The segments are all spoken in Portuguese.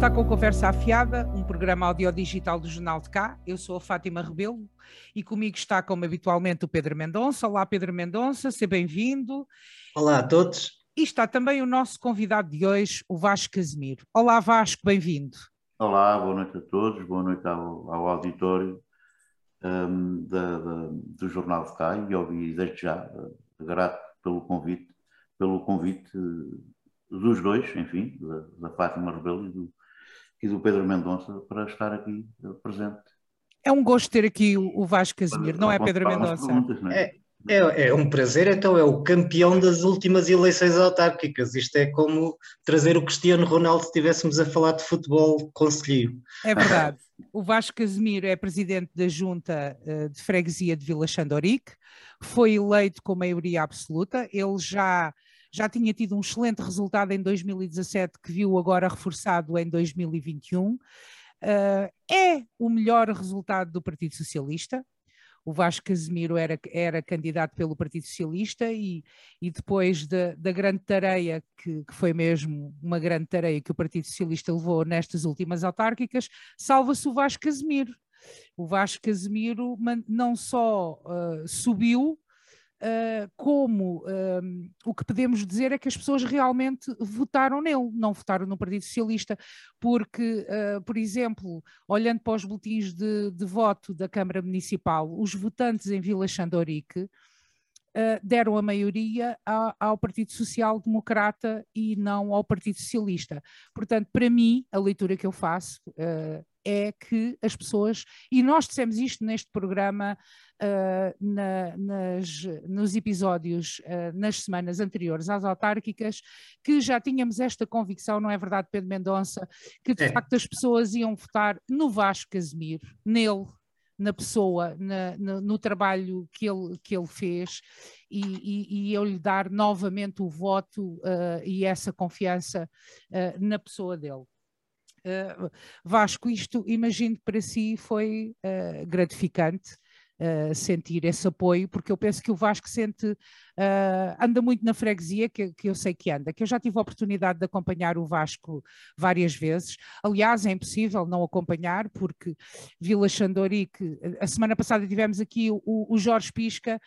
está com Conversa Afiada, um programa audiodigital do Jornal de Cá. Eu sou a Fátima Rebelo e comigo está, como habitualmente, o Pedro Mendonça. Olá, Pedro Mendonça, seja bem-vindo. Olá a todos. E está também o nosso convidado de hoje, o Vasco Casimiro. Olá, Vasco, bem-vindo. Olá, boa noite a todos, boa noite ao, ao auditório um, da, da, do Jornal de Cá e ouvi desde já, uh, grato pelo convite, pelo convite dos dois, enfim, da, da Fátima Rebelo e do, e do Pedro Mendonça, para estar aqui presente. É um gosto ter aqui o, Vasco Casimiro, não é Pedro Mendonça? É? É, é, um prazer, então é o campeão das últimas eleições autárquicas. Isto é como trazer o Cristiano Ronaldo se estivéssemos a falar de futebol conselheiro. É verdade. O Vasco Casimiro é presidente da Junta eh, de Freguesia de Vila Xandorique, foi eleito com maioria absoluta, ele já já tinha tido um excelente resultado em 2017, que viu agora reforçado em 2021. Uh, eh, é o melhor resultado do Partido Socialista. O Vasco Casemiro era, era candidato pelo Partido Socialista e, e depois da, grande tarefa, que, que, foi mesmo uma grande tarefa que o Partido Socialista levou nestas últimas autárquicas, salva-se o Vasco Casemiro. O Vasco Casemiro não só uh, subiu, Uh, como uh, o que podemos dizer é que as pessoas realmente votaram nele, não votaram no Partido Socialista, porque, uh, por exemplo, olhando para os boletins de, de, voto da Câmara Municipal, os votantes em Vila Xandorique deram a maioria ao, ao Partido Social Democrata e não ao Partido Socialista. Portanto, para mim, a leitura que eu faço é que as pessoas, e nós dissemos isto neste programa uh, na, nas, nos episódios, uh, nas semanas anteriores às autárquicas, que já tínhamos esta convicção, não é verdade, Pedro Mendonça, que de é. facto as pessoas iam votar no Vasco Casimiro, nele, na pessoa, na, no, no, trabalho que ele, que ele fez e, e, e eu lhe dar novamente o voto uh, e essa confiança uh, na pessoa dele. Uh, Vasco, isto imagino que para si foi uh, gratificante uh, sentir esse apoio, porque eu penso que o Vasco sente, anda muito na freguesia, que, que, eu sei que anda, que eu já tive a oportunidade de acompanhar o Vasco várias vezes. Aliás, é impossível não acompanhar, porque Vila Xandorique, a semana passada tivemos aqui o, o Jorge Pisca.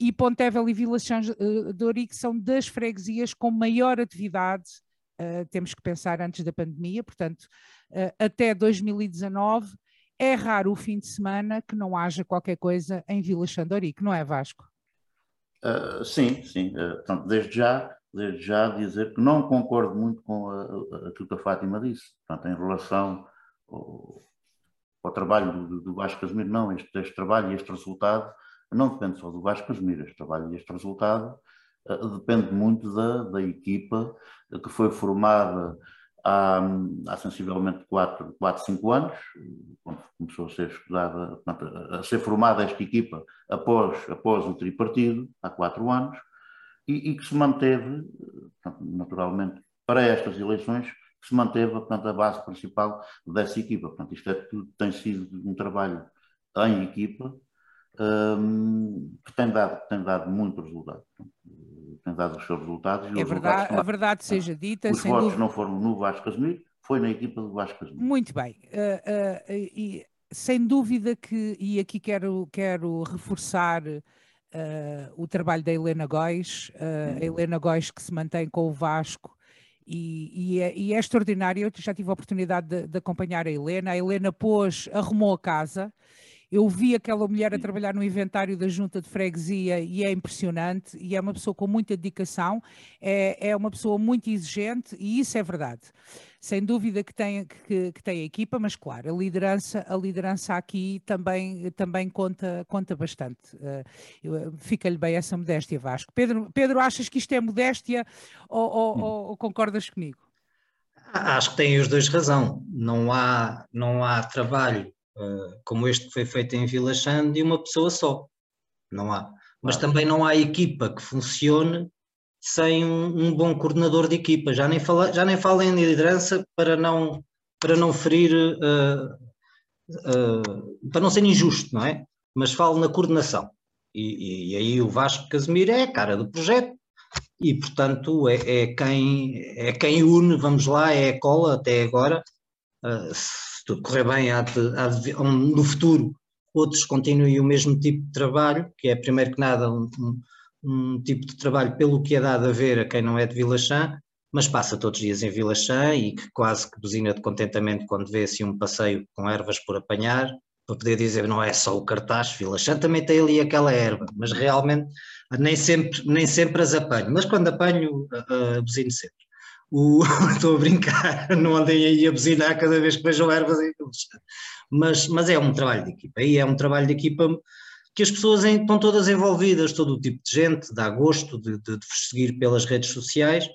E Pontevel e Vila Xandorique são das freguesias com maior atividade uh, temos que pensar antes da pandemia, portanto, uh, até 2019 é raro o fim de semana que não haja qualquer coisa em Vila Xandorique, não é Vasco? Uh, sim, sim. Uh, desde já, desde já dizer que não concordo muito com aquilo que a Fátima disse. Portanto, em relação ao, ao trabalho do, do Vasco Casimiro, não, este, este, trabalho e este resultado não depende só do Vasco Casimiro, este trabalho e este resultado depende muito da, da equipa que foi formada há, há sensivelmente 4, 4, 5 anos, quando começou a ser estudada, a ser formada esta equipa após, após o tripartido, há 4 anos, e, e que se manteve, naturalmente, para estas eleições, que se manteve portanto, a base principal dessa equipa. Portanto, isto é, tem sido um trabalho em equipa um, que tem dado, tem dado muito resultado. Tem dado os seus resultados. E é verdade, a verdade seja dita. Os votos dúvida. não foram no Vasco Casemiro, foi na equipa do Vasco Casemiro. Muito bem. Uh, uh, e, sem dúvida que, e aqui quero, quero reforçar uh, o trabalho da Helena Góis, a Helena Góis que se mantém com o Vasco e, e, é, e, é, extraordinário. Eu já tive a oportunidade de, de, acompanhar a Helena. A Helena pôs, arrumou a casa eu vi aquela mulher a trabalhar no inventário da junta de freguesia e é impressionante, e é uma pessoa com muita dedicação, é, é uma pessoa muito exigente e isso é verdade. Sem dúvida que tem, que, que tem a equipa, mas claro, a liderança, a liderança aqui também, também conta, conta bastante. Uh, Fica-lhe bem essa modéstia, Vasco. Pedro, Pedro, achas que isto é modéstia ou, ou, ou, ou concordas comigo? Acho que têm os dois razão. Não há, não há trabalho como este que foi feito em Vila Chã, de uma pessoa só. Não há. Mas também não há equipa que funcione sem um, um, bom coordenador de equipa. Já nem, fala, já nem falo em liderança para não, para não ferir, uh, uh, para não ser injusto, não é? Mas falo na coordenação. E, e, e, aí o Vasco Casemiro é a cara do projeto e, portanto, é, é, quem, é quem une, vamos lá, é a cola até agora uh, tudo correr bem, há de, há de, no futuro outros continuem o mesmo tipo de trabalho, que é primeiro que nada um, um, um tipo de trabalho pelo que é dado a ver a quem não é de Vila Chã, mas passa todos os dias em Vila Chã e que quase que buzina de contentamento quando vê assim um passeio com ervas por apanhar, para poder dizer não é só o cartaz, Vila Chã também tem ali aquela erva, mas realmente nem sempre, nem sempre as apanho, mas quando apanho, uh, buzino sempre. O, estou a brincar, não andem aí a buzinar cada vez que vejam ervas. Mas, mas é um trabalho de equipa, e é um trabalho de equipa que as pessoas estão todas envolvidas, todo o tipo de gente, dá gosto de, de, de seguir pelas redes sociais,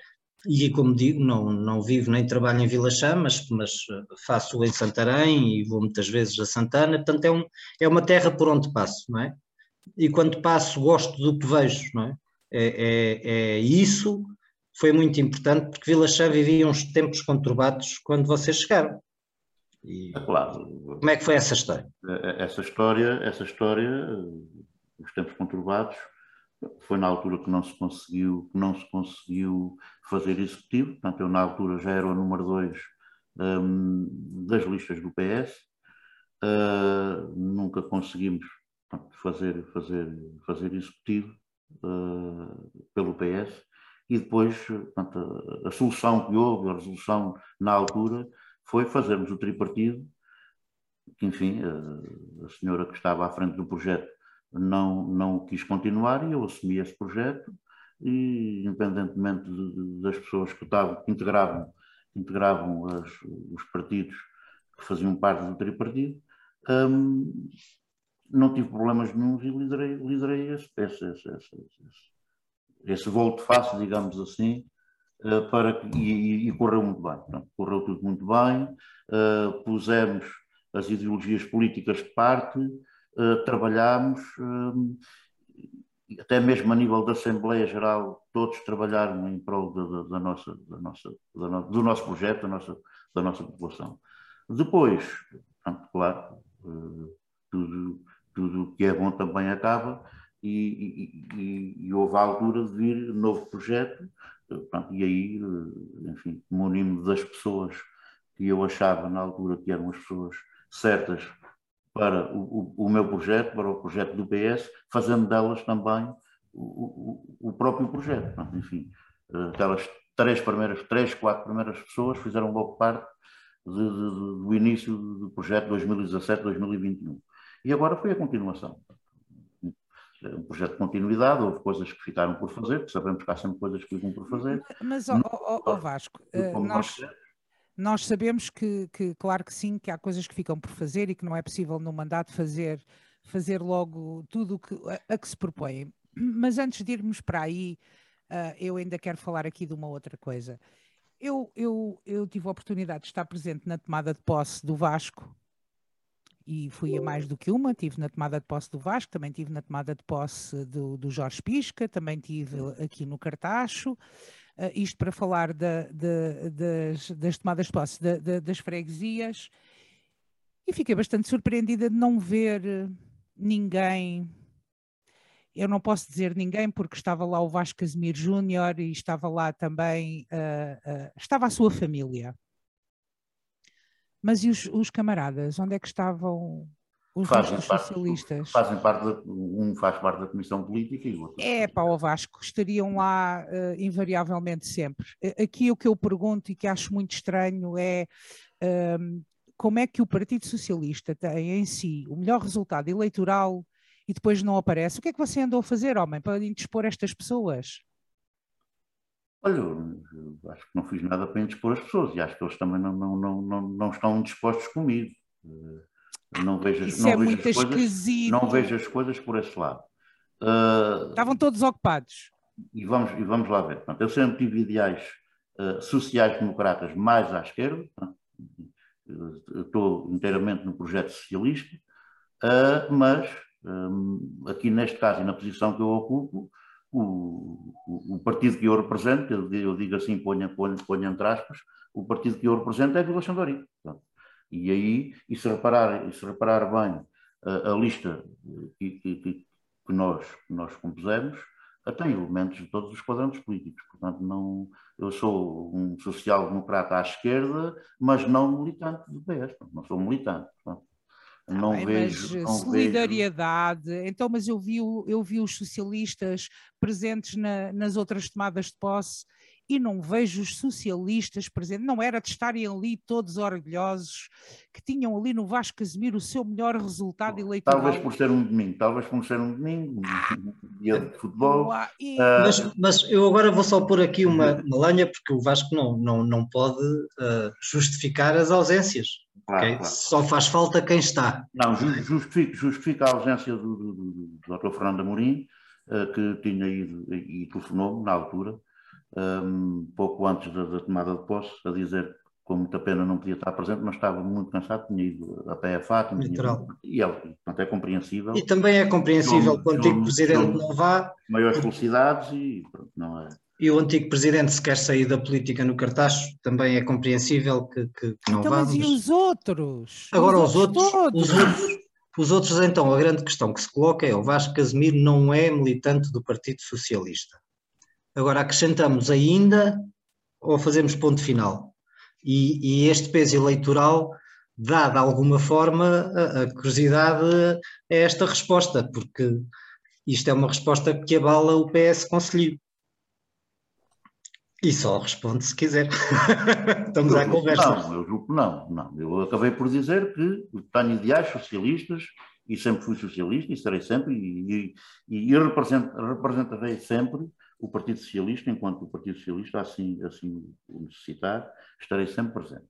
e como digo, não, não vivo nem trabalho em Vila Chã, mas, mas eh, faço em Santarém e vou muitas vezes a Santana, portanto é, um, é uma terra por onde passo, não é? E quando passo gosto do que vejo, não é? É, é, é isso foi muito importante porque Vila Chã vivia uns tempos conturbados quando vocês chegaram. E é claro. Como é que foi essa história? Essa história, essa história, os tempos conturbados, foi na altura que não se conseguiu, não se conseguiu fazer executivo, portanto eu na altura já era o número 2 um, das listas do PS, uh, nunca conseguimos portanto, fazer, fazer, fazer executivo uh, pelo PS, e depois a, a solução que houve, a resolução na altura, foi fazermos o tripartido, que enfim, a, a senhora que estava à frente do projeto não, não quis continuar e eu assumi esse projeto e independentemente de, de, das pessoas que, estavam, que integravam, integravam as, os partidos que faziam parte do tripartido, hum, não tive problemas nenhum e liderei, liderei esse, esse, esse, esse, esse, voo de face, digamos assim, uh, para e, e, correu muito bem. Portanto, correu tudo muito bem, uh, pusemos as ideologias políticas de parte, uh, trabalhámos, até mesmo a nível da Assembleia Geral, todos trabalharam em prol da, da, da nossa, da nossa, da do nosso projeto, da nossa, da nossa população. Depois, pronto, claro, tudo, tudo que é bom também acaba, e, e, e, houve a altura de vir novo projeto, pronto, e aí, enfim, me unimos das pessoas que eu achava na altura que eram as pessoas certas para o, o, meu projeto, para o projeto do PS, fazendo delas também o, o próprio projeto. Enfim, aquelas três primeiras, três, quatro primeiras pessoas fizeram logo parte de, de, do início do projeto 2017-2021. E agora foi a continuação. Um projeto de continuidade, houve coisas que ficaram por fazer, porque sabemos que há sempre coisas que ficam por fazer. Mas, ó, ó, ó Vasco, uh, nós, nós sabemos que, que, claro que sim, que há coisas que ficam por fazer e que não é possível no mandato fazer, fazer logo tudo que, a, a que se propõe. Mas antes de irmos para aí, uh, eu ainda quero falar aqui de uma outra coisa. Eu, eu, eu tive a oportunidade de estar presente na tomada de posse do Vasco e fui a mais do que uma, tive na tomada de posse do Vasco, também tive na tomada de posse do, do Jorge Pisca, também tive aqui no Cartacho, uh, isto para falar da, da, das, das, tomadas de posse da, das freguesias, e fiquei bastante surpreendida de não ver ninguém. Eu não posso dizer ninguém porque estava lá o Vasco Casimiro Júnior e estava lá também, uh, uh, estava a sua família. Mas e os, os camaradas? Onde é que estavam os fazem parte, socialistas. Fazem parte, um faz parte da Comissão Política e o outro. É, para o Vasco, estariam lá uh, invariavelmente sempre. Aqui o que eu pergunto e que acho muito estranho é uh, como é que o Partido Socialista tem em si o melhor resultado eleitoral e depois não aparece. O que é que você andou a fazer, homem, para indispor estas pessoas? Olha, acho que não fiz nada para indispor as pessoas e acho que eles também não, não, não, não, não estão dispostos comigo. Uh, não vejo, Isso não é vejo muito as coisas, esquisito. Não vejo as coisas por esse lado. Uh, Estavam todos ocupados. E vamos, e vamos lá ver. Portanto, eu sempre tive ideais uh, sociais-democratas mais à esquerda. estou inteiramente no projeto socialista, uh, mas um, aqui neste caso e na posição que eu ocupo, o, o, o partido que eu represento, eu, eu digo assim, ponho, ponho, ponho entre aspas, o partido que eu represento é Vila Xandori. Portanto, e aí, e se reparar, e se reparar bem a, a lista que, que, que, nós, que nós compusemos, tem elementos de todos os quadrantes políticos. Portanto, não, eu sou um social-democrata à esquerda, mas não militante do PS. Não sou militante. Portanto, não Bem, vejo. Mas, não solidariedade. Vejo... Então, mas eu vi, eu vi os socialistas presentes na, nas outras tomadas de posse e não vejo os socialistas presentes, não era de estarem ali todos orgulhosos, que tinham ali no Vasco Casemiro o seu melhor resultado eleitoral. Talvez por ser um domingo, talvez por ser um domingo, um dia de futebol. E... Uh... Mas, mas, eu agora vou só pôr aqui uma, uma lenha, porque o Vasco não, não, não pode uh, justificar as ausências. Claro, okay? claro. Só faz falta quem está. Não, justifica, justifica a ausência do, do, do, do Dr. Fernando Amorim, uh, que tinha ido e telefonou na altura, um, pouco antes da, da, tomada de posse, a dizer com muita pena não podia estar presente, mas estava muito cansado, tinha ido até a Fátima. E ele, portanto, é compreensível. E também é compreensível que o antigo presidente não vá. Maiores felicidades e pronto, não é. E o antigo presidente, se quer sair da política no cartacho, também é compreensível que, que, que não então, vá. Mas e os outros? Agora, os, os outros, os outros, os outros, então, a grande questão que se coloca é: o Vasco Casemiro não é militante do Partido Socialista. Agora acrescentamos ainda ou fazemos ponto final. E, e este peso eleitoral dá de alguma forma a, a curiosidade a esta resposta, porque isto é uma resposta que abala o PS Conselho. E só responde se quiser. Estamos à conversa. Não, eu julgo que não, não. Eu acabei por dizer que tenho ideais socialistas e sempre fui socialista e serei sempre e, e, e representarei sempre o Partido Socialista, enquanto o Partido Socialista assim, assim o necessitar, estarei sempre presente.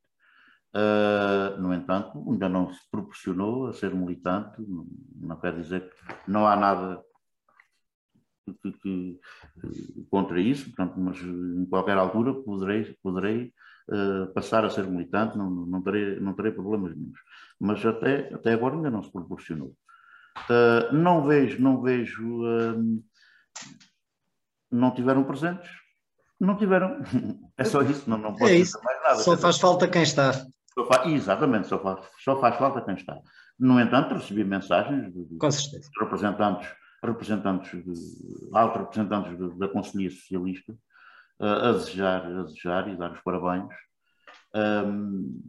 Uh, no entanto, ainda não se proporcionou a ser militante, não, quer dizer que não há nada que, que, contra isso, portanto, mas em qualquer altura poderei, poderei uh, passar a ser militante, não, não, terei, não terei problemas nenhum. Mas até, até agora ainda não se proporcionou. Uh, não vejo, não vejo não tiveram presentes, não tiveram. É só isso, não, não pode é isso. mais nada. Só faz falta quem está. Só faz, exatamente, só faz, só faz falta quem está. No entanto, recebi mensagens de, de representantes, representantes de, altos representantes de, da Conselhia Socialista uh, a, desejar, a desejar e dar os parabéns. Um,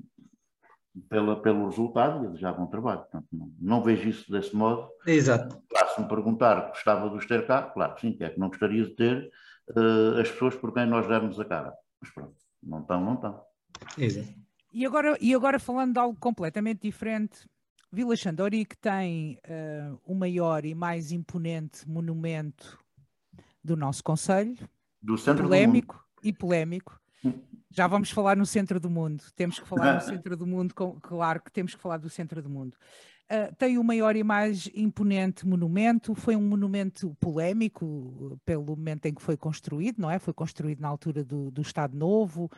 pela, pelo resultado e desejar bom trabalho. Portanto, não, não, vejo isso desse modo. Exato. Claro, se me perguntar, gostava de os ter cá, claro que sim, que é que não gostaria de ter uh, as pessoas por quem nós dermos a cara. Mas pronto, não estão, não estão. Exato. E agora, e agora falando de algo completamente diferente, Vila Xandori que tem uh, o maior e mais imponente monumento do nosso Conselho, do centro polémico do e polémico, já vamos falar no centro do mundo. Temos que falar no centro do mundo, com, claro que temos que falar do centro do mundo. Uh, tem o maior e mais imponente monumento. Foi um monumento polémico pelo momento em que foi construído, não é? Foi construído na altura do, do Estado Novo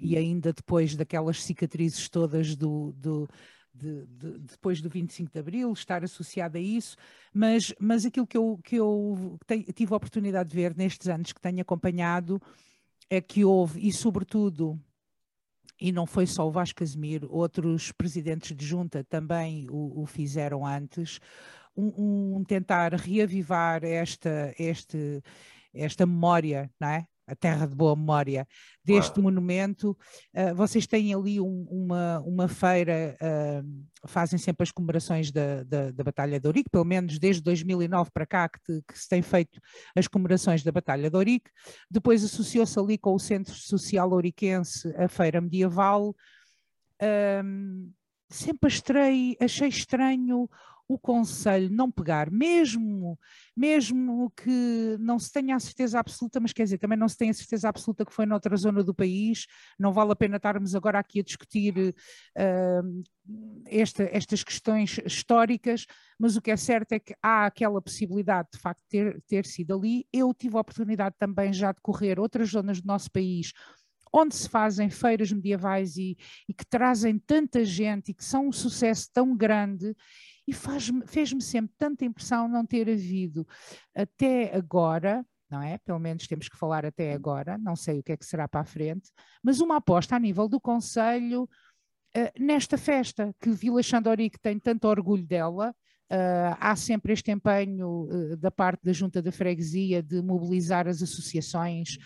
e ainda depois daquelas cicatrizes todas do, do de, de, depois do 25 de Abril, estar associado a isso, mas, mas aquilo que eu, que eu tive a oportunidade de ver nestes anos que tenho acompanhado é que houve, e sobretudo, e não foi só o Vasco Casimiro, outros presidentes de junta também o, o fizeram antes, um, um, tentar reavivar esta, este, esta memória, não é? A terra de boa memória deste claro. monumento. Uh, vocês têm ali um, uma, uma feira, uh, fazem sempre as comemorações da, da, da, Batalha de Ourique, pelo menos desde 2009 para cá que, te, que se tem feito as comemorações da Batalha de Ourique. Depois associou-se ali com o Centro Social Ouriquense a Feira Medieval. Um, sempre achei, achei estranho o Conselho não pegar, mesmo, mesmo que não se tenha a certeza absoluta, mas quer dizer, também não se tem a certeza absoluta que foi noutra zona do país, não vale a pena estarmos agora aqui a discutir uh, esta, estas questões históricas, mas o que é certo é que há aquela possibilidade de facto ter, ter sido ali. Eu tive a oportunidade também já de correr outras zonas do nosso país onde se fazem feiras medievais e, e, que trazem tanta gente e que são um sucesso tão grande e fez-me sempre tanta impressão não ter havido até agora, não é? Pelo menos temos que falar até agora, não sei o que é que será para a frente, mas uma aposta a nível do Conselho uh, nesta festa, que Vila Xandorique tem tanto orgulho dela, Uh, há sempre este empenho uh, da parte da Junta da Freguesia de mobilizar as associações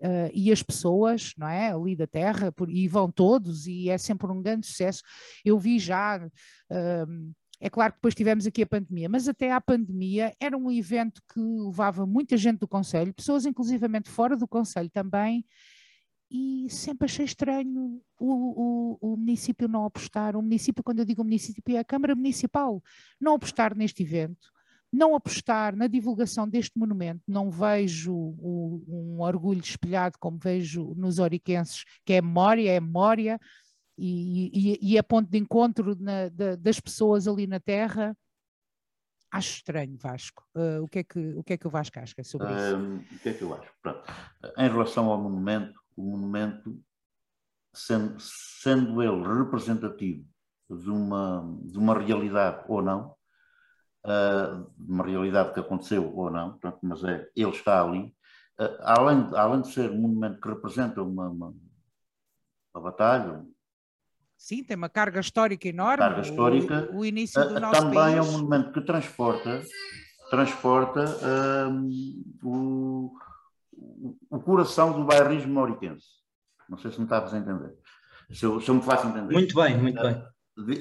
uh, e as pessoas, não é? Ali da terra, por, e vão todos, e é sempre um grande sucesso. Eu vi já. É claro que depois tivemos aqui a pandemia, mas até à pandemia era um evento que levava muita gente do Conselho, pessoas inclusivamente fora do Conselho também, e sempre achei estranho o, o, o, município não apostar. O município, quando eu digo município, é a Câmara Municipal, não apostar neste evento, não apostar na divulgação deste monumento. Não vejo o, um orgulho espelhado como vejo nos oriquenses, que é memória, é memória, e, e, é ponto de encontro na, da, das pessoas ali na terra. Acho estranho, Vasco. Uh, o, que é que, o que é que o Vasco acha sobre isso? Um, o que é que eu acho? Pronto. Em relação ao monumento, o monumento, sendo, sendo ele representativo de uma, de uma realidade ou não, uh, uma realidade que aconteceu ou não, mas é, ele está ali, uh, além, de, além de ser um monumento que representa uma, uma, uma batalha, Sim, tem uma carga histórica enorme. Carga histórica. O, o início do uh, nosso também país. é um monumento que transporta, transporta o, o coração do bairrismo mauriquense. Não sei se me estavas a entender. Se eu, se eu me faço entender. Muito bem, muito bem.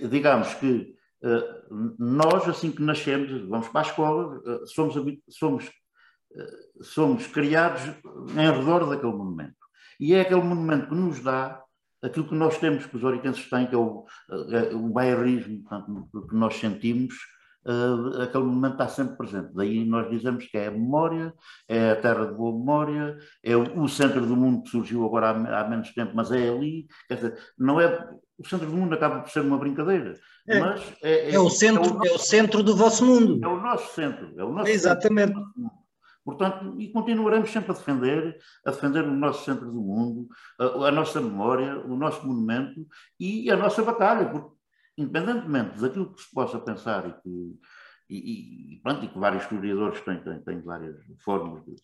Digamos que uh, nós, assim que nascemos, vamos para a escola, uh, somos, somos, uh, somos criados em redor daquele monumento. E é aquele monumento que nos dá aquilo que nós temos, que os oriquenses têm, que é o, o bairrismo portanto, que nós sentimos, uh, aquele momento está sempre presente. Daí nós dizemos que é a memória, é a terra de boa memória, é o, o centro do mundo que surgiu agora há, há, menos tempo, mas é ali. Quer dizer, não é. O centro do mundo acaba por ser uma brincadeira, é, mas é, é, é o centro, é o, nosso, é o, centro do vosso mundo. É o nosso centro, é o nosso Exatamente. Centro Portanto, e continuaremos sempre a defender, a defender o nosso centro do mundo, a, a, nossa memória, o nosso monumento e a nossa batalha, porque independentemente daquilo que se possa pensar e que, e, e, pronto, e que vários historiadores têm, têm, têm várias formas de,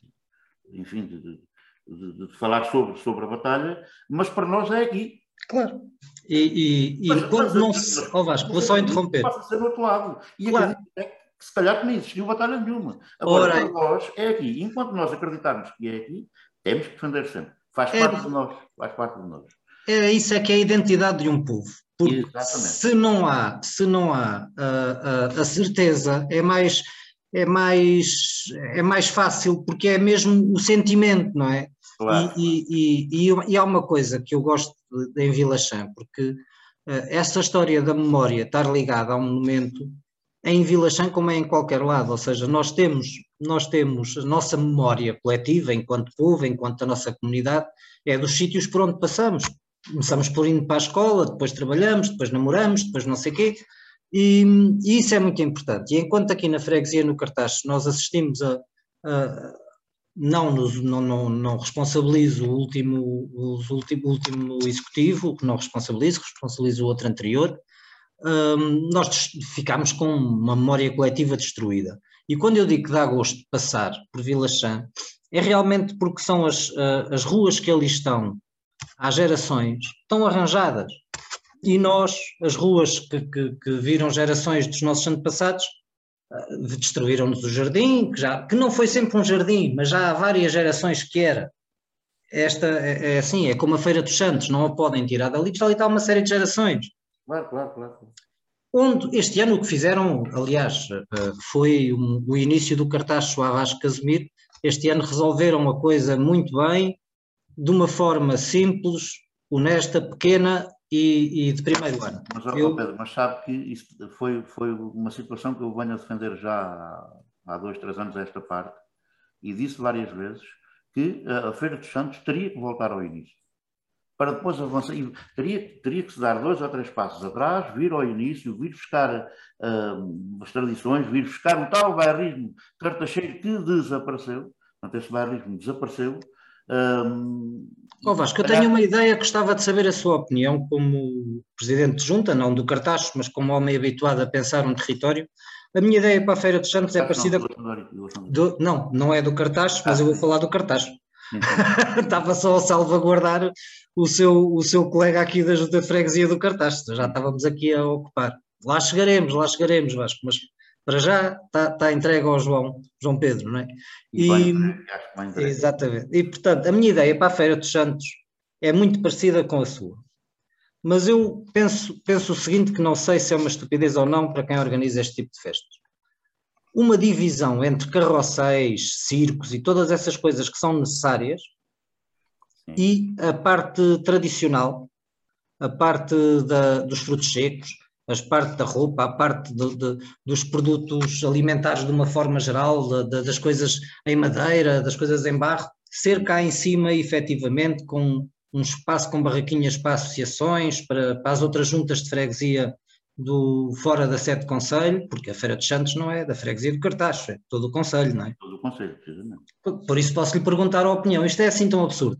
enfim, de, de, de, falar sobre, sobre a batalha, mas para nós é aqui. Claro. E, e, e mas, quando mas, não se. Ó oh Vasco, vou só interromper. Passa a ser do outro lado. E claro. é que se calhar que nem existiu batalha nenhuma. Agora, Ora, para nós é aqui. Enquanto nós acreditarmos que é aqui, temos que defender sempre. Faz é, parte de nós. Faz parte de nós. É, isso é que é a identidade de um povo. Porque Exatamente. se não há, se não há a, a, a, certeza, é mais, é, mais, é mais fácil, porque é mesmo o sentimento, não é? Claro. E, e, e, e, há uma coisa que eu gosto em Vila Chã, porque uh, essa história da memória estar ligada a um momento em Vila Chã como é em qualquer lado, ou seja, nós temos, nós temos a nossa memória coletiva enquanto povo, enquanto a nossa comunidade, é dos sítios por onde passamos começamos por indo para a escola, depois trabalhamos, depois namoramos, depois não sei o quê, e, e, isso é muito importante. E enquanto aqui na freguesia, no cartaz, nós assistimos a, a não, não, não, não, responsabilizo o último, o último, executivo, não responsabilizo, responsabilizo o outro anterior, nós ficámos com uma memória coletiva destruída. E quando eu digo que dá gosto de passar por Vila Chã, é realmente porque são as, as ruas que ali estão, há gerações, estão arranjadas. E nós, as ruas que, que, que viram gerações dos nossos antepassados, eh, destruíram-nos o jardim, que, já, que não foi sempre um jardim, mas já há várias gerações que era. Esta é, é assim, é como a Feira dos Santos, não a podem tirar dali, porque ali está uma série de gerações. Claro, claro, claro. Onde este ano o que fizeram, aliás, eh, foi o início do cartaz Suavas Casimiro. Este ano resolveram a coisa muito bem, de uma forma simples, honesta, pequena e, e de primeiro ano. Mas, eu... Pedro, mas sabe que isso foi, foi uma situação que eu venho a defender já há, há dois, três anos a esta parte, e disse várias vezes que a Feira dos Santos teria que voltar ao início. Para depois avançar, e teria, teria que se dar dois ou três passos atrás, vir ao início, vir buscar uh, as tradições, vir buscar o tal bairrismo cartacheiro que desapareceu. Portanto, esse bairrismo desapareceu um, oh Vasco, eu tenho uma ideia, gostava de saber a sua opinião como presidente de junta, não do cartaz, mas como homem habituado a pensar um território. A minha ideia para a Feira dos Santos é parecida. Do, não, não é do cartaz, mas eu vou falar do cartaz. Estava só a salvaguardar o seu, o seu colega aqui da Junta de Freguesia do cartaz, já estávamos aqui a ocupar. Lá chegaremos, lá chegaremos, Vasco, mas para já está, está entregue ao João, João Pedro, não é? E, E- e Exatamente. E, portanto, a minha ideia para a Feira dos Santos é muito parecida com a sua. Mas eu penso, penso o seguinte, que não sei se é uma estupidez ou não para quem organiza este tipo de festas. Uma divisão entre carrosséis, circos e todas essas coisas que são necessárias e a parte tradicional, a parte da- dos frutos secos, a parte da roupa, a parte do- de- dos produtos alimentares de uma forma geral, da- das coisas em madeira, das coisas em barro, ser cá em cima efetivamente com um espaço com barraquinhas para associações, para, para as outras juntas de freguesia do fora da sede de conselho, porque a Feira de Santos não é da freguesia do Cartacho, é todo o conselho, não é? Todo o conselho, precisamente. Por- Por isso posso lhe perguntar a opinião, isto é assim tão absurdo?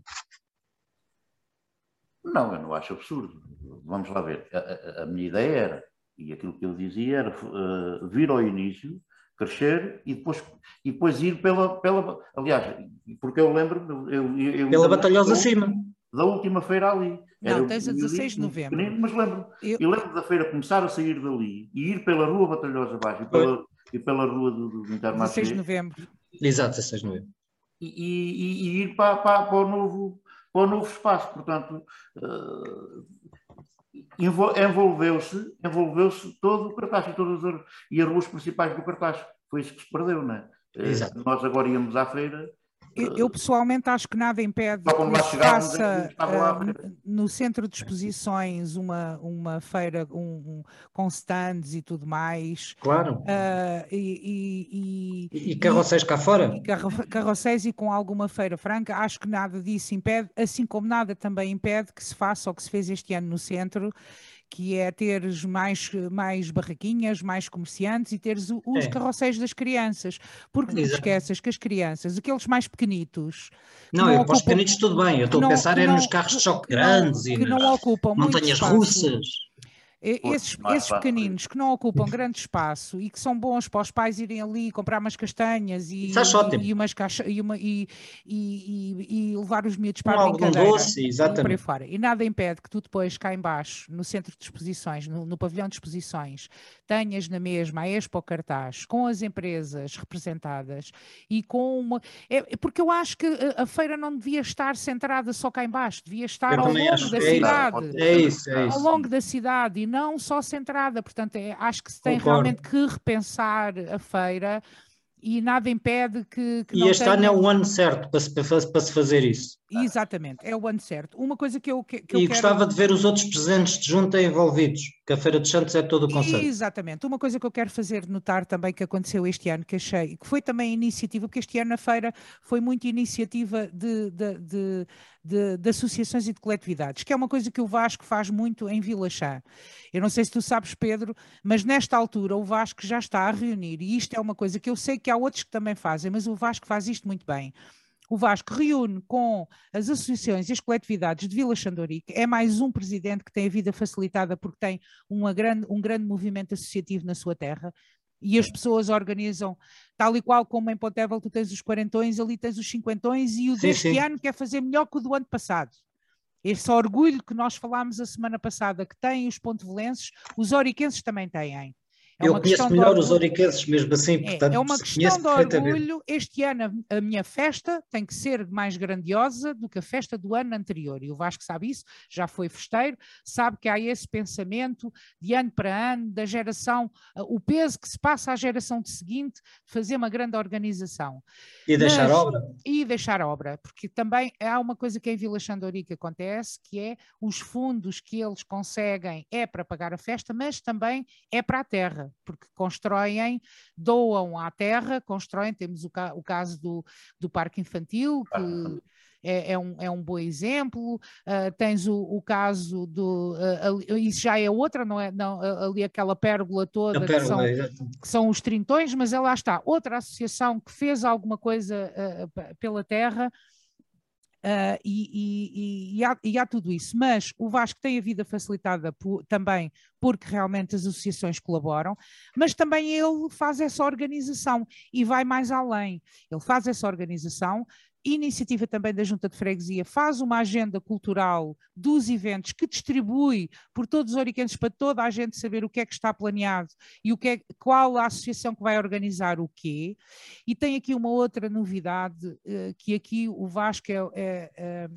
Não, eu não acho absurdo. Vamos lá ver. A, a- a minha ideia era, e aquilo que eu dizia era eh, vir ao início, crescer e depois, e depois ir pela, pela. Aliás, porque eu lembro. Eu, eu, eu Pela batalhosa acima. Da última feira ali. Não, Era tens a um 16 de novembro. pequenino, mas lembro. Eu- Eu lembro da feira começar a sair dali e ir pela rua Batalhosa abaixo e pela, e pela rua do, do 16 de Intermarché novembro. Exato, 16 de novembro. e, e- e ir para, para, para o novo, para o novo espaço. Portanto, envol- envolveu-se envolveu-se todo o cartaz e, todas as, e as ruas principais do cartaz. Foi isso que se perdeu, não é? Eh, Exato. Nós agora íamos à feira. Eu, eu, pessoalmente acho que nada impede que se faça feira. no centro de exposições uma, uma feira um, um- com stands e tudo mais. Claro. ah, e, e, e- E carroceiros cá fora? e carro- carrocéis e com alguma feira franca, acho que nada disso impede, assim como nada também impede que se faça o que se fez este ano no centro, que é teres mais, mais barraquinhas, mais comerciantes e teres os É. carrocéis das crianças, porque não esqueças que as crianças, aqueles mais pequenitos, Não, não eu para os ocupam- pequenitos tudo bem, eu estou a não- pensar que é não- nos carros de choque que não- grandes e que não nas ocupam muito montanhas russas. E- Esses, esses pequeninos que não ocupam grande espaço e que são bons para os pais irem ali comprar umas castanhas e, acho ótimo. e, umas caixa, e, uma, e, e, e- e levar os miúdos Um para a algodão brincadeira doce, e exatamente. fora. E nada impede que tu depois cá embaixo, no centro de exposições, no, no pavilhão de exposições, tenhas na mesma a Expo Cartaz, com as empresas representadas e com uma... É, é porque eu acho que a, a feira não devia estar centrada só cá embaixo, devia estar Eu ao longo da é isso. cidade É isso, é ao isso. longo da cidade e não só centrada. Portanto, é- acho que se tem Concordo. realmente que repensar a feira e nada impede que, que E não este ano é o ano certo para se- para se fazer isso. Exatamente, é o ano certo. Uma coisa que eu, que, que eu E quero... gostava de ver os outros presentes de junta envolvidos, que a Feira dos Santos é todo o conceito. Exatamente. Uma coisa que eu quero fazer notar também que aconteceu este ano, que achei, que foi também iniciativa, porque este ano a feira foi muito iniciativa de, de, de, de- de associações e de coletividades, que é uma coisa que o Vasco faz muito em Vila Chã. Eu não sei se tu sabes, Pedro, mas nesta altura o Vasco já está a reunir, e isto é uma coisa que eu sei que há outros que também fazem, mas o Vasco faz isto muito bem. O Vasco reúne com as associações e as coletividades de Vila Xandorique, é mais um presidente que tem a vida facilitada porque tem uma grande, um grande movimento associativo na sua terra e as pessoas organizam, tal e qual como em Pontevel tu tens os quarentões, ali tens os cinquentões e o Sim, deste sim. ano quer fazer melhor que o do ano passado. Esse orgulho que nós falámos a semana passada, que têm os pontevelenses, os oriquenses também têm. É Eu uma conheço melhor os orgulho. oriqueses mesmo assim, É, portanto, é uma conheço questão de orgulho. Este ano a a minha festa tem que ser mais grandiosa do que a festa do ano anterior. E o Vasco sabe isso, já foi festeiro, sabe que há esse pensamento de ano para ano, da geração, ah, o peso que se passa à geração de seguinte, de fazer uma grande organização E deixar Mas- obra. e deixar obra, porque também há uma coisa que em Vila Xandori que acontece, que é os fundos que eles conseguem é para pagar a festa, mas também é para a terra, porque constroem, doam à terra, constroem, temos o, ca- o caso do, do Parque Infantil, que é, é um, é um bom exemplo, ah, tens o, o caso do, ali- isso já é outra, não é? Não, ah, ali aquela pérgola toda, A que são pérola, que são os trintões, mas é lá está, outra associação que fez alguma coisa p- pela terra ah, e, e- e- há, e há tudo isso. Mas o Vasco tem a vida facilitada po- também porque realmente as associações colaboram, mas também ele faz essa organização e vai mais além. Ele faz essa organização iniciativa também da Junta de Freguesia, faz uma agenda cultural dos eventos que distribui por todos os oriquenses para toda a gente saber o que é que está planeado e o que é, qual a associação que vai organizar o quê. E tem aqui uma outra novidade, uh, que aqui o Vasco é, é, é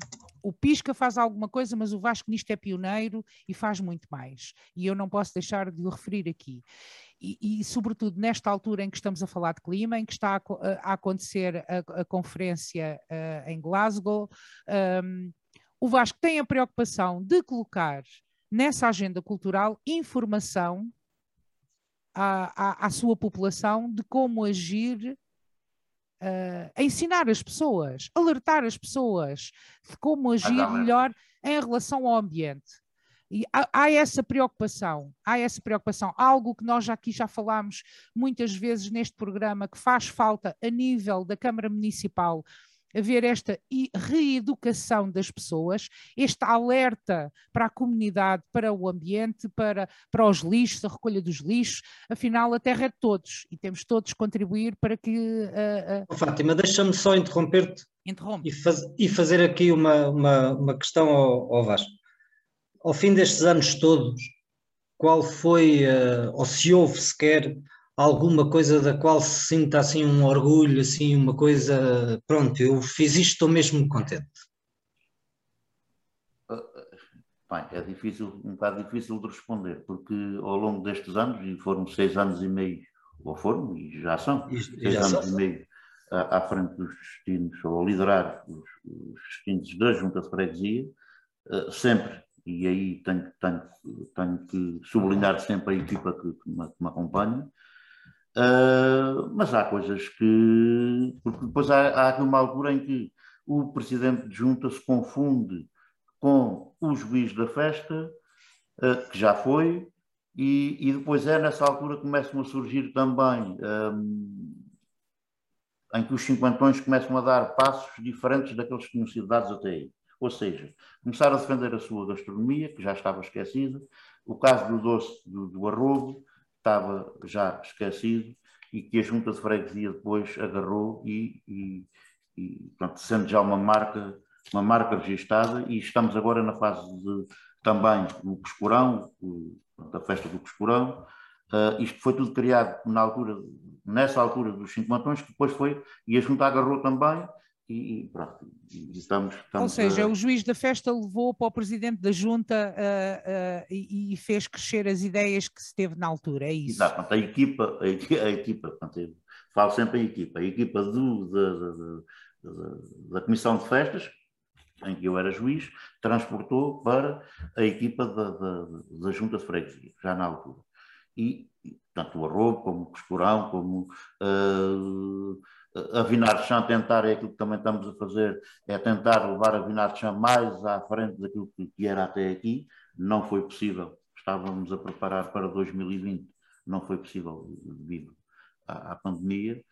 o Pisca faz alguma coisa, mas o Vasco nisto é pioneiro e faz muito mais. E eu não posso deixar de o referir aqui. E, e, sobretudo nesta altura em que estamos a falar de clima, em que está a, a acontecer a, a conferência uh, em Glasgow, um, o Vasco tem a preocupação de colocar nessa agenda cultural informação à, à, à sua população de como agir uh, ensinar as pessoas, alertar as pessoas de como agir melhor em relação ao ambiente. E há, há, essa preocupação, há essa preocupação, algo que nós aqui já falámos muitas vezes neste programa, que faz falta a nível da Câmara Municipal, haver esta reeducação das pessoas, este alerta para a comunidade, para o ambiente, para, para os lixos, a recolha dos lixos. Afinal, a terra é de todos e temos todos contribuir para que. Uh, uh... Fátima, deixa-me só interromper-te Interrompe. e, faz, e, fazer aqui uma, uma, uma questão ao, ao Vasco. Ao fim destes anos todos, qual foi, uh, ou se houve sequer alguma coisa da qual se sinta assim um orgulho, assim uma coisa, pronto, eu fiz isto, estou mesmo contente? Bem, é difícil, um bocado difícil de responder, porque ao longo destes anos, e foram seis anos e meio, ou foram, e já são, Isto, seis já anos são. e meio à, à, frente dos destinos, ou a liderar os, os destinos da Junta de Freguesia, uh, sempre, e aí tenho, tenho, tenho que sublinhar sempre a equipa que, que, me, que me acompanha, Uh, mas há coisas que. Porque depois há, há uma altura em que o presidente de junta se confunde com o juiz da festa, uh, que já foi, e, e, depois é nessa altura que começam a surgir também. Um, em que os cinquentões começam a dar passos diferentes daqueles que tinham sido dados até aí. Ou seja, começaram a defender a sua gastronomia, que já estava esquecida, o caso do doce do, do arrobo, estava já esquecido e que a Junta de Freguesia depois agarrou e, e, e sendo já uma marca, uma marca registada e estamos agora na fase de também o Coscorão, a festa do Coscorão, uh, isto foi tudo criado na altura, nessa altura dos cinco mantões, que depois foi, e a Junta agarrou também e, pronto, e estamos, estamos, Ou seja, a... o juiz da festa levou para o presidente da junta uh, uh, e, e, fez crescer as ideias que se teve na altura, é isso? Exato, a equipa, a equipa, a equipa portanto, falo sempre a equipa, a equipa do, da, da, da, da, Comissão de Festas, em que eu era juiz, transportou para a equipa da, da, da Junta de Freguesia, já na altura. E, tanto o arrobo, como o costurão, como... Uh, a Vinarchan tentar, é aquilo que também estamos a fazer, é tentar levar a Vinarchan mais à frente daquilo que era até aqui. Não foi possível, estávamos a preparar para 2020, não foi possível devido à, à pandemia,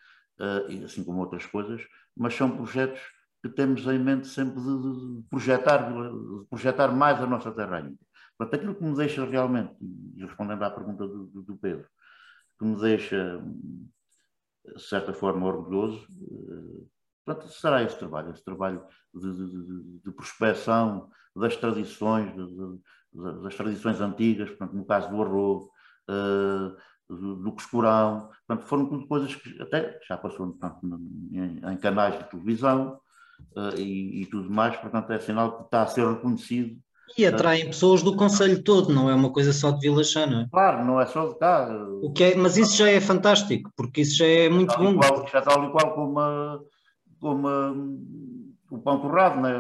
uh, assim como outras coisas, mas são projetos que temos em mente sempre de, de projetar, de projetar mais a nossa terra ainda. Portanto, aquilo que me deixa realmente, e respondendo à pergunta do, do Pedro, que me deixa de certa forma, orgulhoso. Eh, Portanto, será esse trabalho, esse trabalho de, de, de prospecção das tradições, de, das tradições antigas, portanto, no caso do arroz, uh, do, do coscorão, portanto, foram coisas que até já passou portanto, em, em, canais de televisão uh, e, e, tudo mais, portanto, é sinal que está a ser reconhecido e atraem pessoas do Conselho todo, não é uma coisa só de Vila Chã, não é? Claro, não é só de cá. O que é, mas isso já é fantástico, porque isso já é muito tal bom. Qual, já tal e qual como, como a, o pão torrado, não é?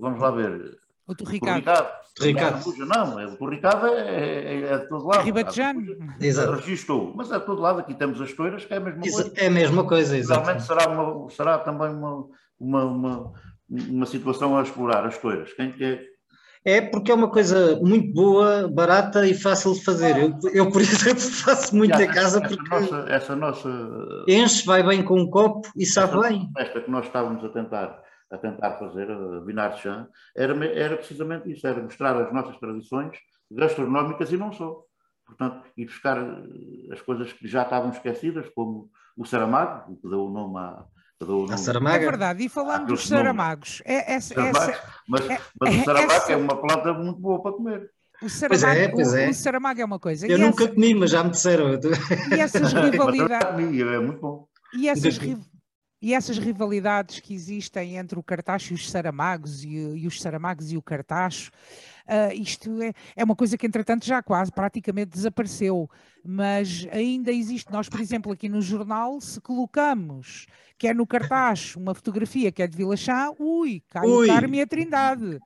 Vamos lá ver. O Torricado. Torricado. Não, é, o Torricado é, é, é, de todo lado. Ribatejano. Exato. Registou, mas é de todo lado. Aqui temos as toiras, que é a mesma coisa. É a mesma coisa, exato. Realmente será, uma, será também uma, uma, uma, uma situação a explorar, as toiras. Quem quer é porque é uma coisa muito boa, barata e fácil de fazer. Eu, eu por isso faço muito em casa essa porque nossa, essa nossa enche, vai bem com um copo e sabe bem. Esta que nós estávamos a tentar a tentar fazer, a Vinar Chan, era, era precisamente isso, era mostrar as nossas tradições gastronómicas e não só. Portanto, e buscar eh, as coisas que já estavam esquecidas, como o Saramago, que deu o nome à, A Saramaga. É verdade, e falando dos saramagos, é, essa, essa, mas, é, mas o saramago essa... é uma planta muito boa para comer. O saramago, pois é, pois é. O, o saramago é uma coisa. Eu e nunca essa... comi, mas já me disseram. E essas rivalidades. é muito bom. E essas, e essas rivalidades que existem entre o Cartacho e os Saramagos e, e os Saramagos e o Cartacho, uh, isto é, é uma coisa que entretanto já quase praticamente desapareceu, mas ainda existe. Nós, por exemplo, aqui no jornal, se colocamos que é no Cartacho uma fotografia que é de Vila Chá, ui, cai ui. o Carmo e a Trindade.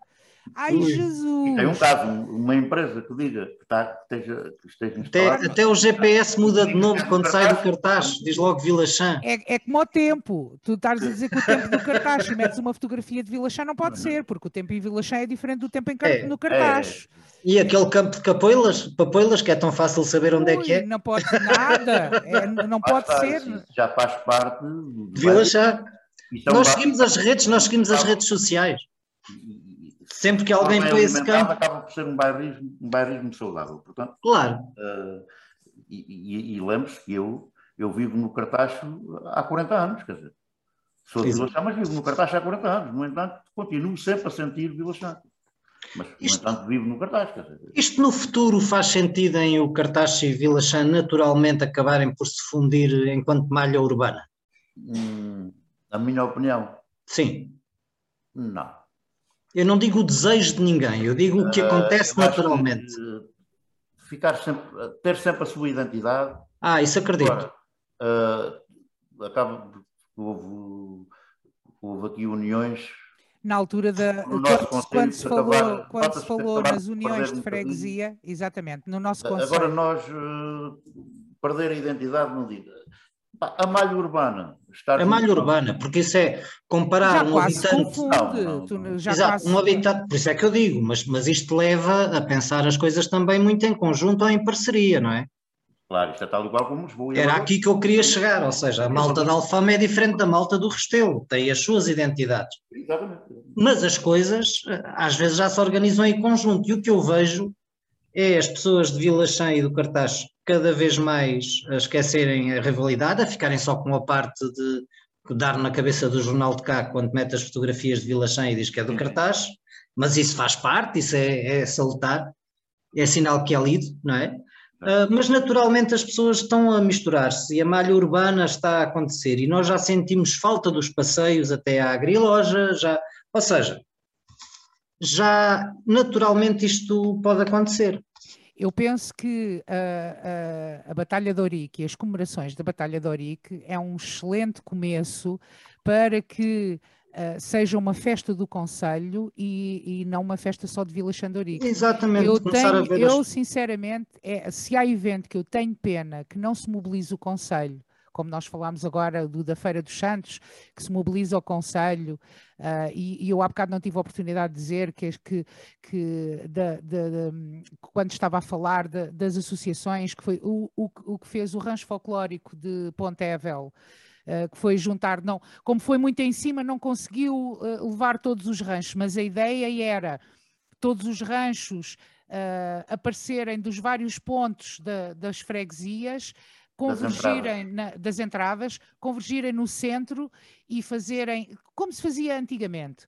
Ai, Ui. Jesus! Tem um caso, uma empresa que diga que, está, que esteja, que esteja até, até, o GPS muda de novo quando sai do cartaz, diz logo Vila Chã. É, é como o tempo. Tu estás a dizer que o tempo do cartaz, se metes uma fotografia de Vila Chã, não pode ser, porque o tempo em Vila Chã é diferente do tempo em, é, no cartaz. É. E aquele campo de capoeilas, papoilas, que é tão fácil saber onde Ui, é que é? Não pode nada, é, não pode ser. Já faz parte de Vila Chã. Nós seguimos as redes, nós seguimos as redes sociais. Sempre que alguém põe esse campo. Acaba por ser um bairrismo, um bairrismo saudável. Portanto, claro. Uh, e, e, e lembre-se que eu, eu vivo no Cartacho há 40 anos, quer dizer. Sou de Vila Chã, mas vivo no Cartacho há 40 anos. No entanto, continuo sempre a sentir Vila Chã. Mas, no isto, entanto, vivo no Cartacho. Dizer. Isto no futuro faz sentido em o Cartacho e Vila Chã naturalmente acabarem por se fundir enquanto malha urbana? Hum, a minha opinião? Sim. Não. Eu não digo o desejo de ninguém, eu digo o que ah, acontece uh, naturalmente. Que, ficar sempre, ter sempre a sua identidade. Ah, isso acredito. Agora, uh, acaba, houve, houve aqui uniões. Na altura da. Quando, quando, se falou, quando se falou nas uniões de freguesia, exatamente, no nosso conselho. Agora nós uh, perder a identidade, não diga. A malha urbana. a malha urbana, porque isso é comparar já um habitante. Confunde, não, não, não. Exato, um habitante, por isso é que eu digo, mas, mas isto leva a pensar as coisas também muito em conjunto ou em parceria, não é? Claro, isto é tal igual como Lisboa. Era aqui que eu queria chegar, ou seja, a malta da Alfama é diferente da malta do Restelo, tem as suas identidades. Exatamente. Mas as coisas às vezes já se organizam em conjunto, e o que eu vejo é as pessoas de Vila Chã e do Cartaz cada vez mais a esquecerem a rivalidade, a ficarem só com a parte de dar na cabeça do jornal de cá quando mete as fotografias de Vila Chã e diz que é do cartaz, mas isso faz parte, isso é, é salutar, é sinal que é lido, não é? Uh, mas naturalmente as pessoas estão a misturar-se e a malha urbana está a acontecer e nós já sentimos falta dos passeios até à agriloja, já, ou seja, já naturalmente isto pode acontecer. Eu penso que a, a, a, Batalha de Ourique e as comemorações da Batalha de Ourique é um excelente começo para que uh, seja uma festa do Conselho e, e, não uma festa só de Vila Xandorique. Exatamente. Eu, tenho, eu sinceramente, é, se há evento que eu tenho pena que não se mobilize o Conselho como nós falámos agora do, da Feira dos Santos, que se mobiliza o Conselho, uh, e, e, eu há bocado não tive a oportunidade de dizer que, que, que quando estava a falar das associações, que foi o, o, o que fez o rancho folclórico de Pontevel, Uh, que foi juntar, não, como foi muito em cima, não conseguiu uh, levar todos os ranchos, mas a ideia era todos os ranchos uh, aparecerem dos vários pontos das freguesias convergirem das entradas. Na, das entradas, convergirem no centro e fazerem como se fazia antigamente.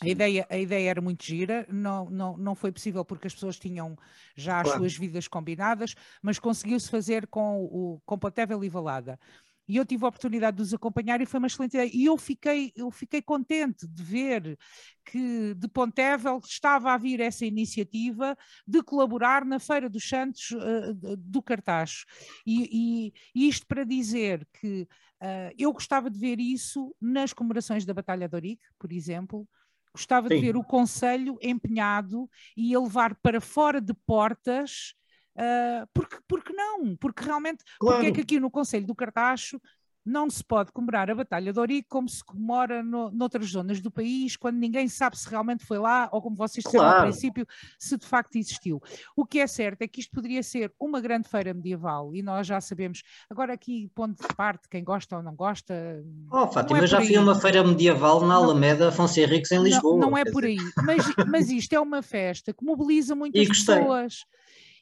A ideia, a ideia era muito gira, não, não, não foi possível porque as pessoas tinham já as claro. suas vidas combinadas, mas conseguiu-se fazer com o com e Valada e eu tive a oportunidade de os acompanhar e foi uma excelente ideia. E eu fiquei, eu fiquei contente de ver que de Pontevel estava a vir essa iniciativa de colaborar na Feira dos Santos uh, do Cartaz. E, e, isto para dizer que uh, eu gostava de ver isso nas comemorações da Batalha de Ourique, por exemplo, gostava Sim. de ver o Conselho empenhado e a levar para fora de portas Uh, porque, porque não? Porque realmente, claro. porque é que aqui no Conselho do Cartacho não se pode comemorar a Batalha de Ourique como se comemora no, noutras zonas do país, quando ninguém sabe se realmente foi lá, ou como vocês disseram claro. ao princípio, se de facto existiu. O que é certo é que isto poderia ser uma grande feira medieval, e nós já sabemos, agora aqui ponto de parte, quem gosta ou não gosta... Oh Fátima, é já fui a uma feira medieval na Alameda Afonso Henriques em Lisboa. Não, não é por aí, mas, mas isto é uma festa que mobiliza muitas pessoas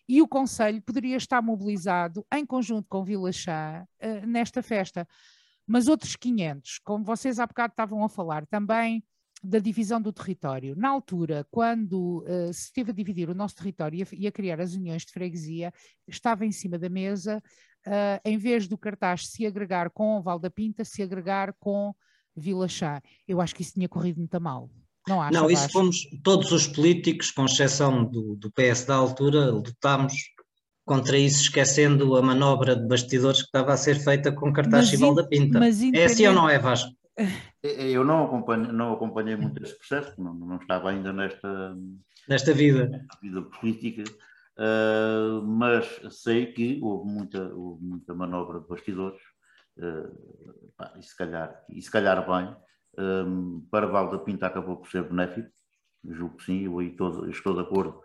e o Conselho poderia estar mobilizado em conjunto com Vila Chá uh, nesta festa. mas outros 500, como vocês há bocado estavam a falar também da divisão do território. Na altura, quando uh, se esteve a dividir o nosso território e a, criar as uniões de freguesia, estava em cima da mesa, uh, em vez do cartaz se agregar com Val da Pinta, se agregar com Vila Chá. Eu acho que isso tinha corrido muito mal. Não, acho, não isso fomos todos os políticos, com exceção do, do PS da altura, lutámos contra isso, esquecendo a manobra de bastidores que estava a ser feita com cartaz e da Pinta. É assim ou não é, Vasco? Eu não acompanhei, não acompanhei muito esse processo, não, não estava ainda nesta, nesta vida. Nesta vida política, uh, mas sei que houve muita, houve muita manobra de bastidores, uh, pá, e, se calhar, e se calhar bem, um, ah, para Val da Pinta acabou por ser benéfico, julgo que sim, eu aí todo, estou de acordo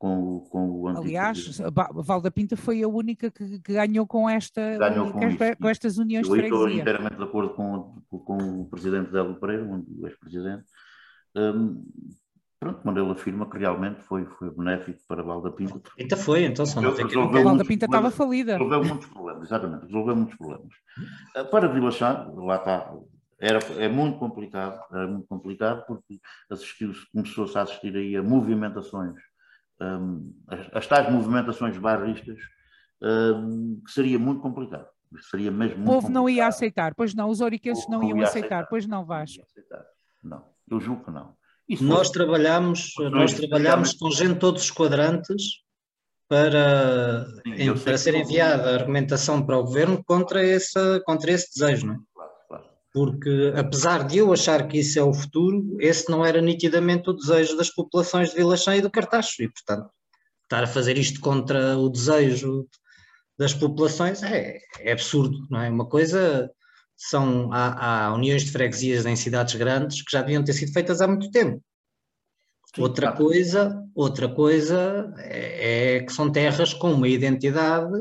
com o, com o Aliás, Val da Pinta foi a única que, que ganhou com, esta, ganhou com, esta, com, estas uniões Eu de freguesia. estou inteiramente de acordo com, com o presidente Délio Pereira, o ex-presidente, um, pronto, quando ele afirma que realmente foi, foi benéfico para Val da Pinta. Pinta foi, então só não tem que... Val da Pinta estava falida. Resolveu muitos problemas, exatamente, resolveu muitos problemas. Ah, para Vila Chá, lá está, era, é muito complicado, era muito complicado porque assistiu começou-se a assistir aí a movimentações um, as, as tais movimentações barristas, um, que seria muito complicado. Seria mesmo o povo não ia aceitar, pois não, os oriquenses não, iam aceitar, aceitar, pois não, Vasco. Não, eu julgo que não. Isso nós foi... trabalhamos, nós trabalhamos com gente de todos os quadrantes para, Sim, em, para ser enviada a argumentação para o governo contra, essa, contra esse desejo, não é? Porque apesar de eu achar que isso é o futuro, esse não era nitidamente o desejo das populações de Vila Chã e do Cartacho, e portanto estar a fazer isto contra o desejo das populações é, é absurdo, não é? Uma coisa são, há, há, uniões de freguesias em cidades grandes que já deviam ter sido feitas há muito tempo. Outra coisa, outra coisa é, é, que são terras com uma identidade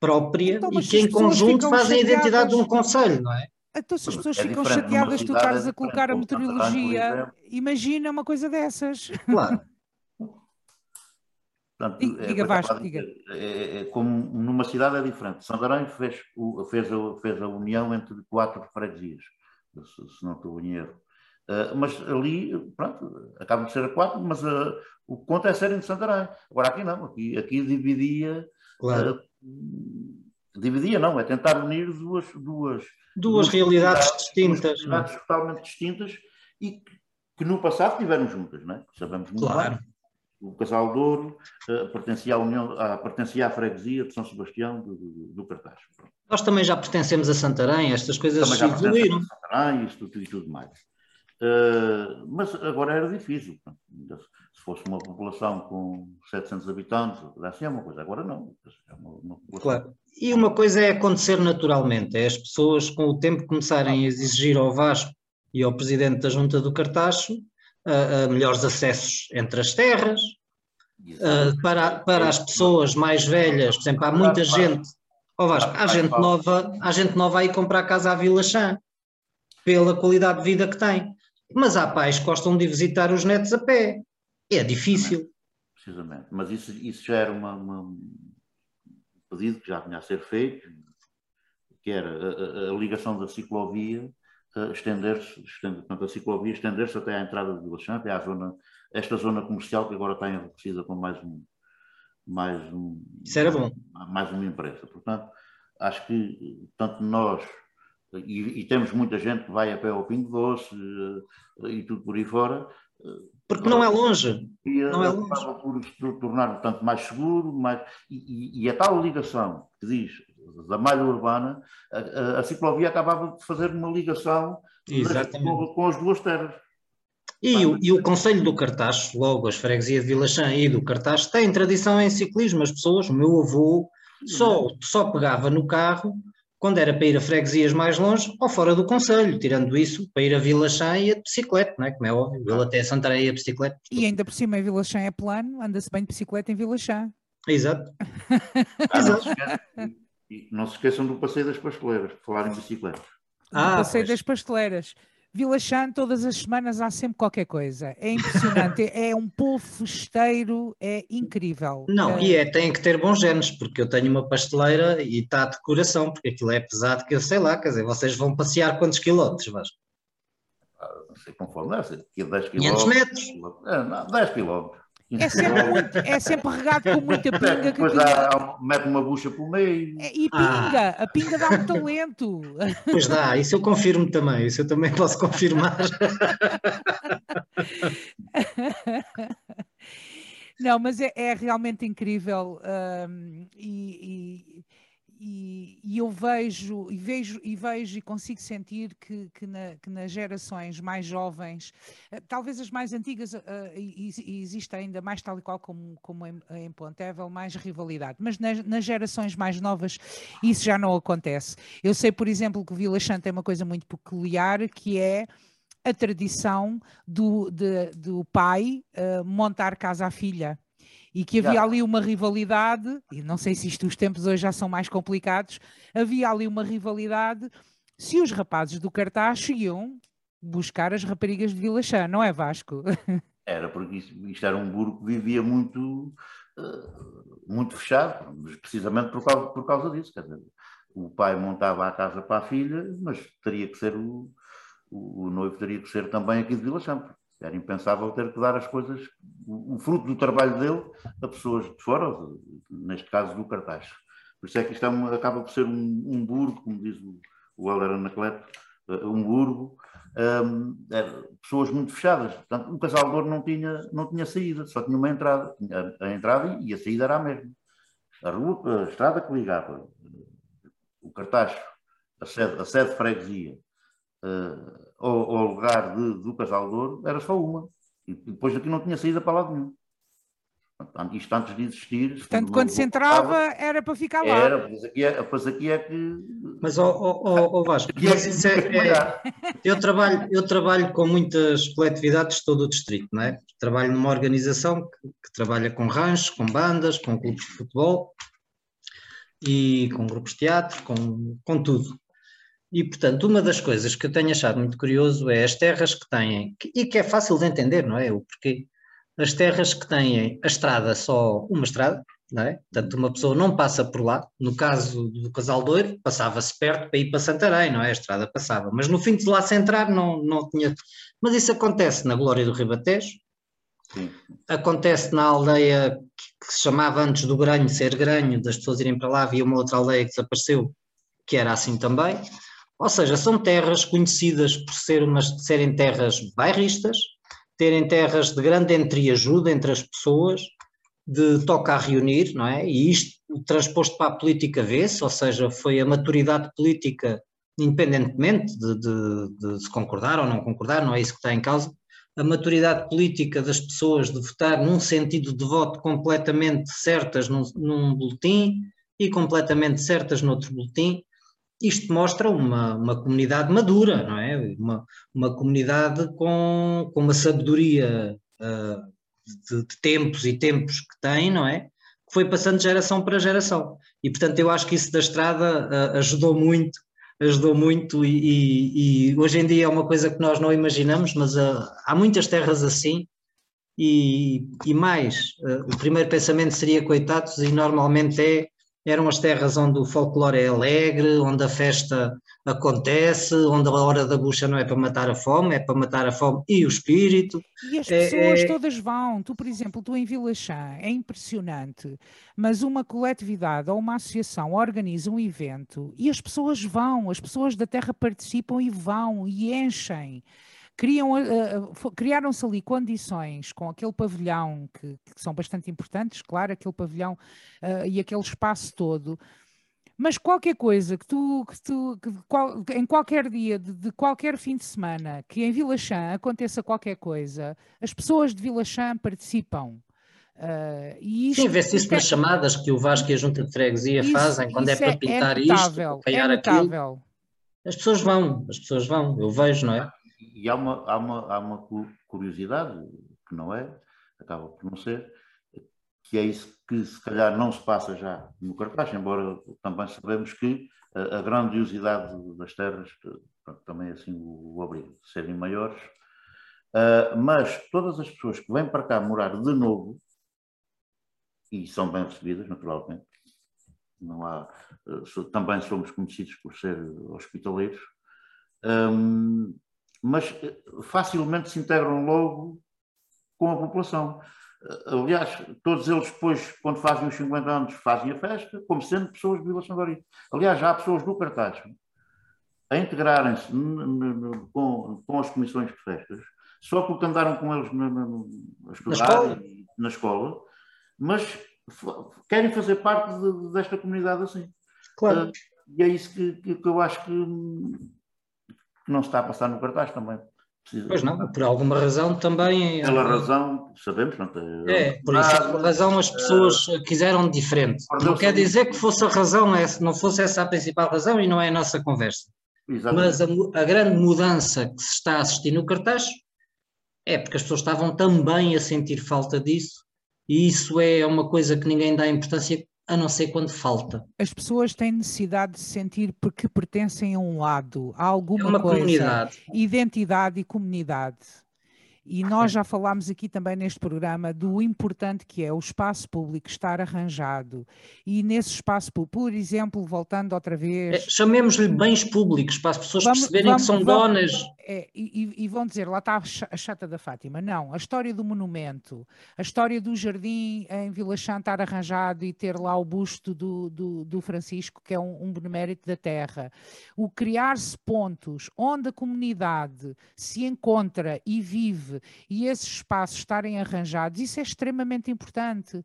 própria então, e que em conjunto fazem a identidade de um conselho, não é? Então, se as pessoas é ficam chateadas, tu estás é a colocar a meteorologia, imagina uma coisa dessas. Claro. Portanto, diga, é, Vasco, diga. É, é, como numa cidade é diferente. Santarém fez, fez, a, fez a união entre quatro freguesias, se, se não estou em erro. Uh, mas ali, pronto, acaba de ser a quatro, mas uh, o conto é sério de Santarém. Agora aqui não, aqui, aqui dividia. Claro. Uh, dividia não, é tentar unir duas, duas, duas, realidades distintas. Duas realidades totalmente distintas e que, que, no passado tiveram juntas, não é? Sabemos muito claro. bem. O Casal Douro uh, pertencia, à União, uh, pertencia à freguesia de São Sebastião do, do, do Cartaz. Nós também já pertencemos a Santarém, estas coisas também já evoluíram. A Santarém e tudo, e tudo mais. Uh, mas agora era difícil. Se fosse uma população com 700 habitantes, assim é uma coisa. Agora não. É uma, uma claro. E uma coisa é acontecer naturalmente, é as pessoas com o tempo começarem a exigir ao Vasco e ao Presidente da Junta do Cartacho uh, uh, melhores acessos entre as terras, uh, para, para as pessoas mais velhas, por exemplo, há muita gente, ó oh Vasco, há gente nova, há gente nova aí comprar casa à Vila Chã, pela qualidade de vida que tem. Mas há pais que gostam de visitar os netos a pé. É difícil. Precisamente. Mas isso, isso já era uma, uma pedido que já vinha a ser feito, que era a, a, a ligação da ciclovia estender-se, estender, portanto, a ciclovia estender-se até à entrada de Vila até à zona, esta zona comercial que agora está enriquecida com mais um, mais um, Isso era bom. mais uma empresa. Portanto, acho que tanto nós e, e, temos muita gente que vai a pé ao Pingo Doce uh, e tudo por aí fora, porque não é longe. E não é longe. por tornar tanto mais seguro, mais, e, e, a tal ligação que diz da malha urbana, a, a, ciclovia acabava de fazer uma ligação com, com, as duas terras. E, o, e o Conselho do Cartaz, logo as freguesias de Vilachã e do Cartaz, têm tradição em ciclismo. As pessoas, o meu avô, só, só pegava no carro quando era para ir a freguesias mais longe ou fora do Conselho, tirando isso, para ir a Vila Chã ia de bicicleta, não é? como é óbvio, ele até Santarém ia de bicicleta. E ainda por cima em Vila Chã é plano, anda-se bem de bicicleta em Vila Chã. Exato. Ah, Exato. Não, se esqueçam do passeio das pasteleiras, por falar em bicicleta. Ah, passeio pois. das pasteleiras. Vila Chã, todas as semanas há sempre qualquer coisa. É impressionante. é um povo festeiro, é incrível. Não, é... e é, tem que ter bons genes, porque eu tenho uma pasteleira e está de coração, porque aquilo é pesado que eu sei lá, quer dizer, vocês vão passear quantos quilómetros, mas ah, Não sei conforme, é, 10 quilómetros. 500 metros. É, não, 10 quilómetros. É sempre, muito, é sempre regado com muita pinga. Depois há, mete uma bucha pelo meio. É, e pinga, ah. a pinga dá um talento. Pois dá, isso eu confirmo também, isso eu também posso confirmar. Não, mas é, é realmente incrível um, e, e e, eu vejo e vejo e vejo e consigo sentir que, que, na, que nas gerações mais jovens, eh, talvez as mais antigas, uh, e, e existe ainda mais tal e qual como, como em, em Pontevel, mais rivalidade, mas nas, nas, gerações mais novas isso já não acontece. Eu sei, por exemplo, que Vila Chã tem uma coisa muito peculiar que é a tradição do, de, do pai uh, montar casa à filha e que havia ali uma rivalidade, e não sei se isto os tempos hoje já são mais complicados, havia ali uma rivalidade se os rapazes do cartaz iam buscar as raparigas de Vila Chã, não é Vasco? Era, porque isto, isto era um burgo que vivia muito, uh, muito fechado, precisamente por causa, por causa disso. Quer dizer, o pai montava a casa para a filha, mas teria que ser o, o, o noivo teria que ser também aqui de Vila Chã, era impensável ter que dar as coisas, o, fruto do trabalho dele, a pessoas de fora, neste caso do cartaz. Por isso é que isto é acaba por ser um, um burgo, como diz o, o Helder Anacleto, eh, um burgo, um, é, pessoas muito fechadas. Portanto, o casal de ouro não tinha, não tinha saída, só tinha uma entrada. A, a entrada e a saída era a mesma. A, rua, a estrada que ligava o cartaz, a sede, a sede de freguesia, uh, ao, ao lugar de, do Casal de Ouro era só uma. E depois daqui não tinha saída para lado nenhum. Isto antes de existir. Portanto, quando se entrava era para ficar lá. Era, pois aqui é, pois aqui é que. Mas, ó oh, oh, oh, Vasco, é, é, é, eu, trabalho, eu trabalho com muitas coletividades de todo o distrito, não é? Trabalho numa organização que, que trabalha com ranchos, com bandas, com clubes de futebol e com grupos de teatro, com, com tudo. E, portanto, uma das coisas que eu tenho achado muito curioso é as terras que têm, e que é fácil de entender, não é? O porquê. As terras que têm a estrada só uma estrada, não é? Portanto, uma pessoa não passa por lá. No caso do Casal Doiro, passava-se perto para ir para Santarém, não é? A estrada passava. Mas no fim de lá se entrar, não, não tinha. Mas isso acontece na Glória do Ribatejo, Sim. acontece na aldeia que se chamava antes do Granho ser Granho, das pessoas irem para lá, havia uma outra aldeia que desapareceu, que era assim também. Ou seja, são terras conhecidas por ser umas, serem terras bairristas, terem terras de grande entreajuda entre as pessoas, de toca a reunir, não é? E isto transposto para a política vê-se, ou seja, foi a maturidade política, independentemente de, de, de, se concordar ou não concordar, não é isso que está em causa, a maturidade política das pessoas de votar num sentido de voto completamente certas num, num boletim e completamente certas noutro boletim, isto mostra uma, uma comunidade madura, não é? Uma, uma comunidade com, com uma sabedoria uh, de, de, tempos e tempos que tem, não é? Que foi passando de geração para geração. E, portanto, eu acho que isso da estrada uh, ajudou muito, ajudou muito e, e, e, hoje em dia é uma coisa que nós não imaginamos, mas uh, há muitas terras assim e, e mais, o primeiro pensamento seria coitados e normalmente é eram as terras onde o folclore é alegre, onde a festa acontece, onde a hora da bucha não é para matar a fome, é para matar a fome e o espírito. E as pessoas é, é... todas vão. Tu, por exemplo, tu em Vila Chã, é impressionante, mas uma coletividade ou uma associação organiza um evento e as pessoas vão, as pessoas da terra participam e vão e enchem criam, uh, criaram-se ali condições com aquele pavilhão, que, que, são bastante importantes, claro, aquele pavilhão uh, e aquele espaço todo, mas qualquer coisa que tu, que tu que qual, em qualquer dia, de, de, qualquer fim de semana, que em Vila Chã aconteça qualquer coisa, as pessoas de Vila Chã participam. Uh, isto, Sim, vê-se isso nas é, chamadas que o Vasco e a Junta de Freguesia isso, fazem, quando é para é pintar é notável, isto, para é aquilo. As pessoas vão, as pessoas vão, eu vejo, não é? E há uma, há, uma, há uma curiosidade, que não é, acaba por não ser, que é isso que se calhar não se passa já no cartaz, embora também sabemos que a, grandiosidade das terras também assim o, o obriga, serem maiores. Uh, mas todas as pessoas que vêm para cá morar de novo, e são bem recebidas, naturalmente, não há, uh, também somos conhecidos por ser hospitaleiros, um, mas facilmente se integram logo com a população. Aliás, todos eles depois, quando fazem os 50 anos, fazem a festa, como sendo pessoas de Vila Sangori. Aliás, já há pessoas do cartaz a integrarem-se com, com as comissões de festas, só porque andaram com eles na, na, na, escola? na escola, mas querem fazer parte de, desta comunidade assim. Claro. Uh, e é isso que, que, que eu acho que, que não está a passar no cartaz também. Pois não, por alguma razão também. Pela razão, sabemos, não é? É, por isso, por razão as pessoas uh, quiseram diferente. Não quer dizer que fosse a razão, não fosse essa a principal razão e não é a nossa conversa. Exatamente. Mas a, a, grande mudança que se está a assistir no cartaz é porque as pessoas estavam também a sentir falta disso e isso é uma coisa que ninguém dá importância a não ser quando falta. As pessoas têm necessidade de sentir porque pertencem a um lado, a alguma é uma coisa. Comunidade. Identidade e comunidade. E nós já falámos aqui também neste programa do importante que é o espaço público estar arranjado. E nesse espaço público, por exemplo, voltando outra vez. É, Chamemos-lhe bens públicos para as pessoas vamos, perceberem vamos, que são vamos, donas. É, e, e, vão dizer, lá está a chata da Fátima. Não, a história do monumento, a história do jardim em Vila Chã estar arranjado e ter lá o busto do, do, do Francisco, que é um, um benemérito da terra. O criar-se pontos onde a comunidade se encontra e vive e esses espaços estarem arranjados, isso é extremamente importante.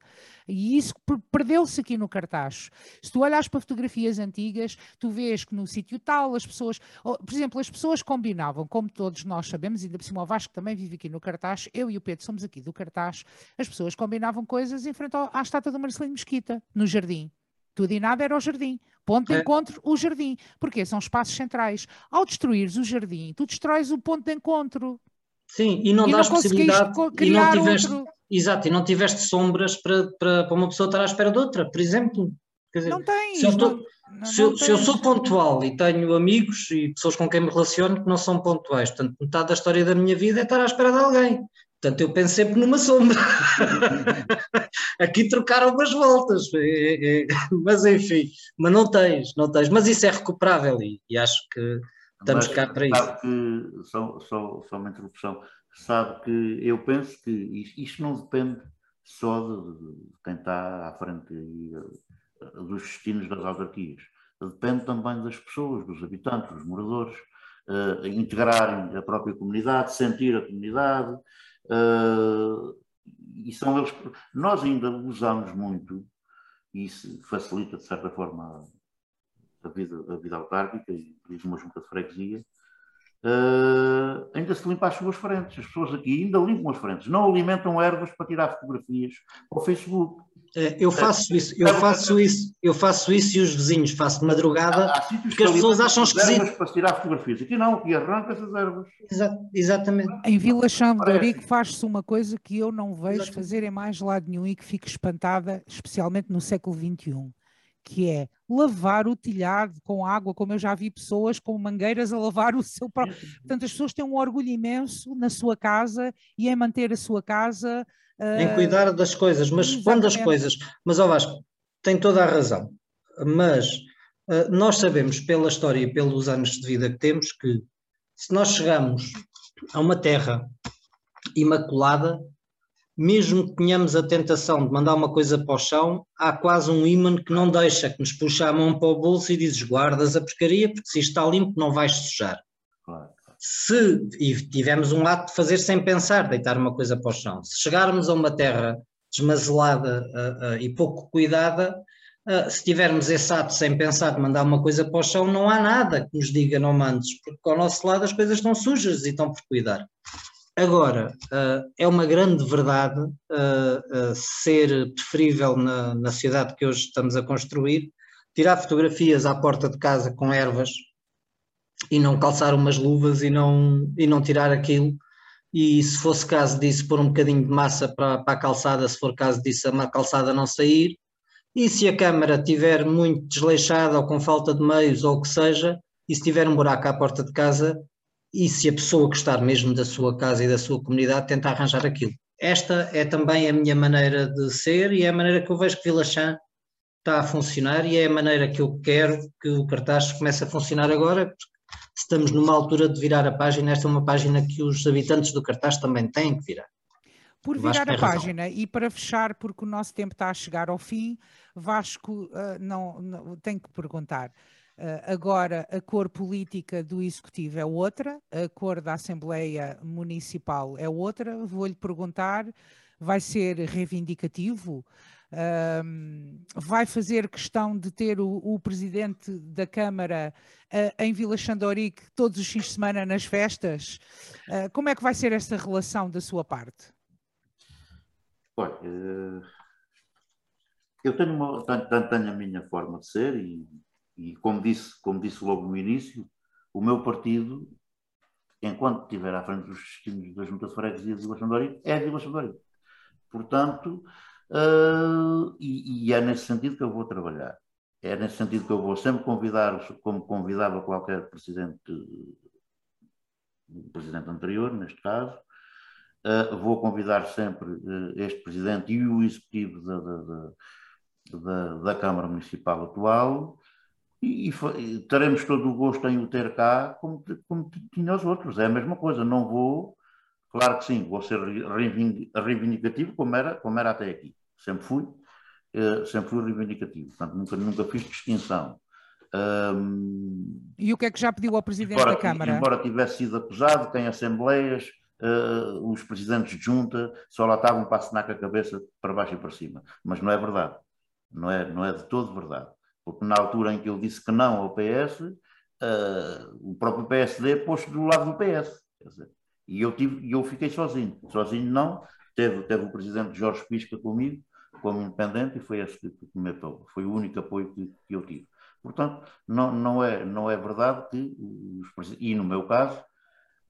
E isso perdeu-se aqui no cartaz. Se tu olhas para fotografias antigas, tu vês que no sítio tal as pessoas, por exemplo, as pessoas combinavam, como todos nós sabemos, ainda por cima o Vasco também vive aqui no cartaz, eu e o Pedro somos aqui do cartaz, as pessoas combinavam coisas em frente à estátua do Marcelino Mesquita, no jardim. Tudo e nada era o jardim. Ponto de é. encontro, o jardim. Porque são espaços centrais. Ao destruires o jardim, tu destróis o ponto de encontro. Sim, e não e dás não possibilidade e não tiveste, outro... exato, e não tiveste sombras para, para, para uma pessoa estar à espera de outra, por exemplo. Quer dizer, não tem. Se eu, tô, não, se, eu, se eu sou pontual e tenho amigos e pessoas com quem me relaciono que não são pontuais, portanto, metade da história da minha vida é estar à espera de alguém. Portanto, eu penso sempre numa sombra. Aqui trocaram umas voltas, é, é, mas enfim, mas não tens, não tens. Mas isso é recuperável e, e acho que Estamos Mas cá para isso. Que, só, só, só uma introdução, sabe que eu penso que isto, isto não depende só de, de, quem está à frente eh, dos destinos das autarquias. Depende também das pessoas, dos habitantes, dos moradores, uh, integrarem a própria comunidade, sentir a comunidade. Uh, e são eles. Nós ainda usamos muito, e isso facilita, de certa forma, a vida, a vida autárquica e de uma junta de freguesia, uh, ainda se limpa as suas frentes. As pessoas aqui ainda limpam as frentes, não alimentam ervas para tirar fotografias para o Facebook. É, eu faço isso, eu faço isso, eu faço isso e os vizinhos faço de madrugada há, há porque as pessoas acham esquisito. para tirar fotografias. Aqui não, aqui arranca essas ervas. Exa exatamente. Em Vila Chão de faz-se uma coisa que eu não vejo exatamente. fazer em mais lado nenhum e que fico espantada, especialmente no século XXI que é lavar o telhado com água, como eu já vi pessoas com mangueiras a lavar o seu próprio. Portanto, as pessoas têm um orgulho imenso na sua casa e em manter a sua casa. Uh... Em cuidar das coisas, mas Exatamente. quando as coisas. Mas, ó Vasco, tem toda a razão. Mas uh, nós sabemos pela história e pelos anos de vida que temos que se nós chegamos a uma terra imaculada, mesmo que tenhamos a tentação de mandar uma coisa para o chão, há quase um ímã que não deixa, que nos puxa a mão para o bolso e dizes guardas a pescaria, porque se está limpo não vais sujar. Claro. Se e tivemos um ato de fazer sem pensar, deitar uma coisa para o chão, se chegarmos a uma terra desmazelada uh, uh, e pouco cuidada, uh, se tivermos esse ato sem pensar de mandar uma coisa para o chão, não há nada que nos diga não mandes, porque ao nosso lado as coisas estão sujas e estão por cuidar. Agora, uh, é uma grande verdade uh, uh, ser preferível na, na sociedade que hoje estamos a construir, tirar fotografias à porta de casa com ervas e não calçar umas luvas e não, e não tirar aquilo. E se fosse caso disso, pôr um bocadinho de massa para, para a calçada, se for caso disso, a calçada não sair. E se a câmara estiver muito desleixada ou com falta de meios ou o que seja, e se tiver um buraco à porta de casa, e se a pessoa gostar mesmo da sua casa e da sua comunidade, tenta arranjar aquilo. Esta é também a minha maneira de ser e é a maneira que eu vejo que Vila Chã está a funcionar e é a maneira que eu quero que o cartaz comece a funcionar agora, porque estamos numa altura de virar a página, esta é uma página que os habitantes do cartaz também têm que virar. Por virar a página e para fechar, porque o nosso tempo está a chegar ao fim, Vasco, uh, não, não tenho que perguntar. Uh, agora, a cor política do Executivo é outra, a cor da Assembleia Municipal é outra. Vou-lhe perguntar: vai ser reivindicativo? Uh, vai fazer questão de ter o, o Presidente da Câmara uh, em Vila Xandorique todos os fins de semana nas festas? como é que vai ser esta relação da sua parte? Olha, eh, eu tenho, uma, tenho, tenho, a minha forma de ser e, e, como, disse, como disse logo no início, o meu partido, enquanto estiver à frente dos destinos da Junta de Freguesia de Vila Xandori, é Vila Xandori. Portanto, uh, e, e, é nesse sentido que eu vou trabalhar. É nesse sentido que eu vou sempre convidar, como convidava qualquer presidente, presidente anterior, neste caso, Uh, vou convidar sempre uh, este Presidente e o Executivo da, da, da, da Câmara Municipal atual e, e, teremos todo o gosto em o ter cá como, como tinha os outros. É a mesma coisa, não vou, claro que sim, vou ser reivindicativo como era, como era até aqui. Sempre fui, uh, sempre fui reivindicativo, portanto nunca, nunca fiz distinção. Um, e o que é que já pediu ao Presidente embora, da Câmara? Embora tivesse sido acusado que em assembleias uh, os presidentes de junta só lá estavam para assinar com a cabeça para baixo e para cima. Mas não é verdade. Não é, não é de todo verdade. Porque na altura em que ele disse que não ao PS, uh, eh, o próprio PSD pôs do lado do PS. Dizer, e eu, tive, eu fiquei sozinho. Sozinho não. Teve, teve o presidente Jorge Pisca comigo, como independente, e foi esse que me apoiou. Foi o único apoio que, que eu tive. Portanto, não, não, é, não é verdade que, os, e no meu caso,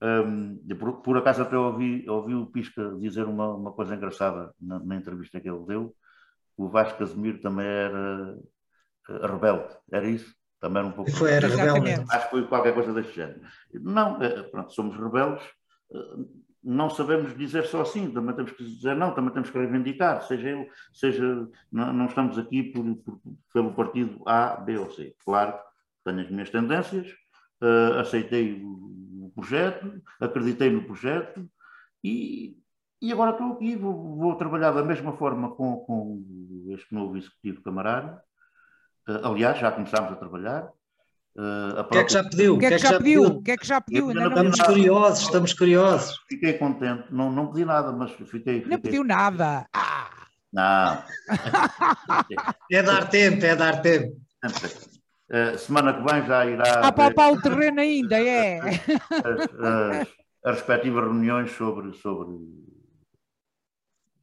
um, por, por, acaso até ouvi, ouvi o Pisca dizer uma, uma coisa engraçada na, na, entrevista que ele deu. O Vasco Casemiro também era rebelde, era isso? Também era um pouco. Foi, era rebelde. Acho que foi qualquer coisa deste género. Não, é, pronto, somos rebeldes, não sabemos dizer só assim, também temos que dizer não, também temos que reivindicar, seja eu, seja. Não, não estamos aqui por, por, pelo partido A, B ou C. Claro, tenho as minhas tendências, uh, aceitei o, o, projeto, acreditei no projeto e, e agora estou aqui, vou, vou, trabalhar da mesma forma com, com este novo executivo camarário. Uh, aliás, já começámos a trabalhar. Uh, o que é que já pediu? O que é que, já pediu? O que é que já pediu? estamos curiosos, estamos curiosos. Fiquei contente, não, não pedi nada, mas fiquei. fiquei... Não pediu nada. Ah. Não. é dar tempo, é dar tempo. Uh, semana que vem já irá. A palpar o terreno ainda, é. As, as, as, respectivas reuniões sobre. sobre...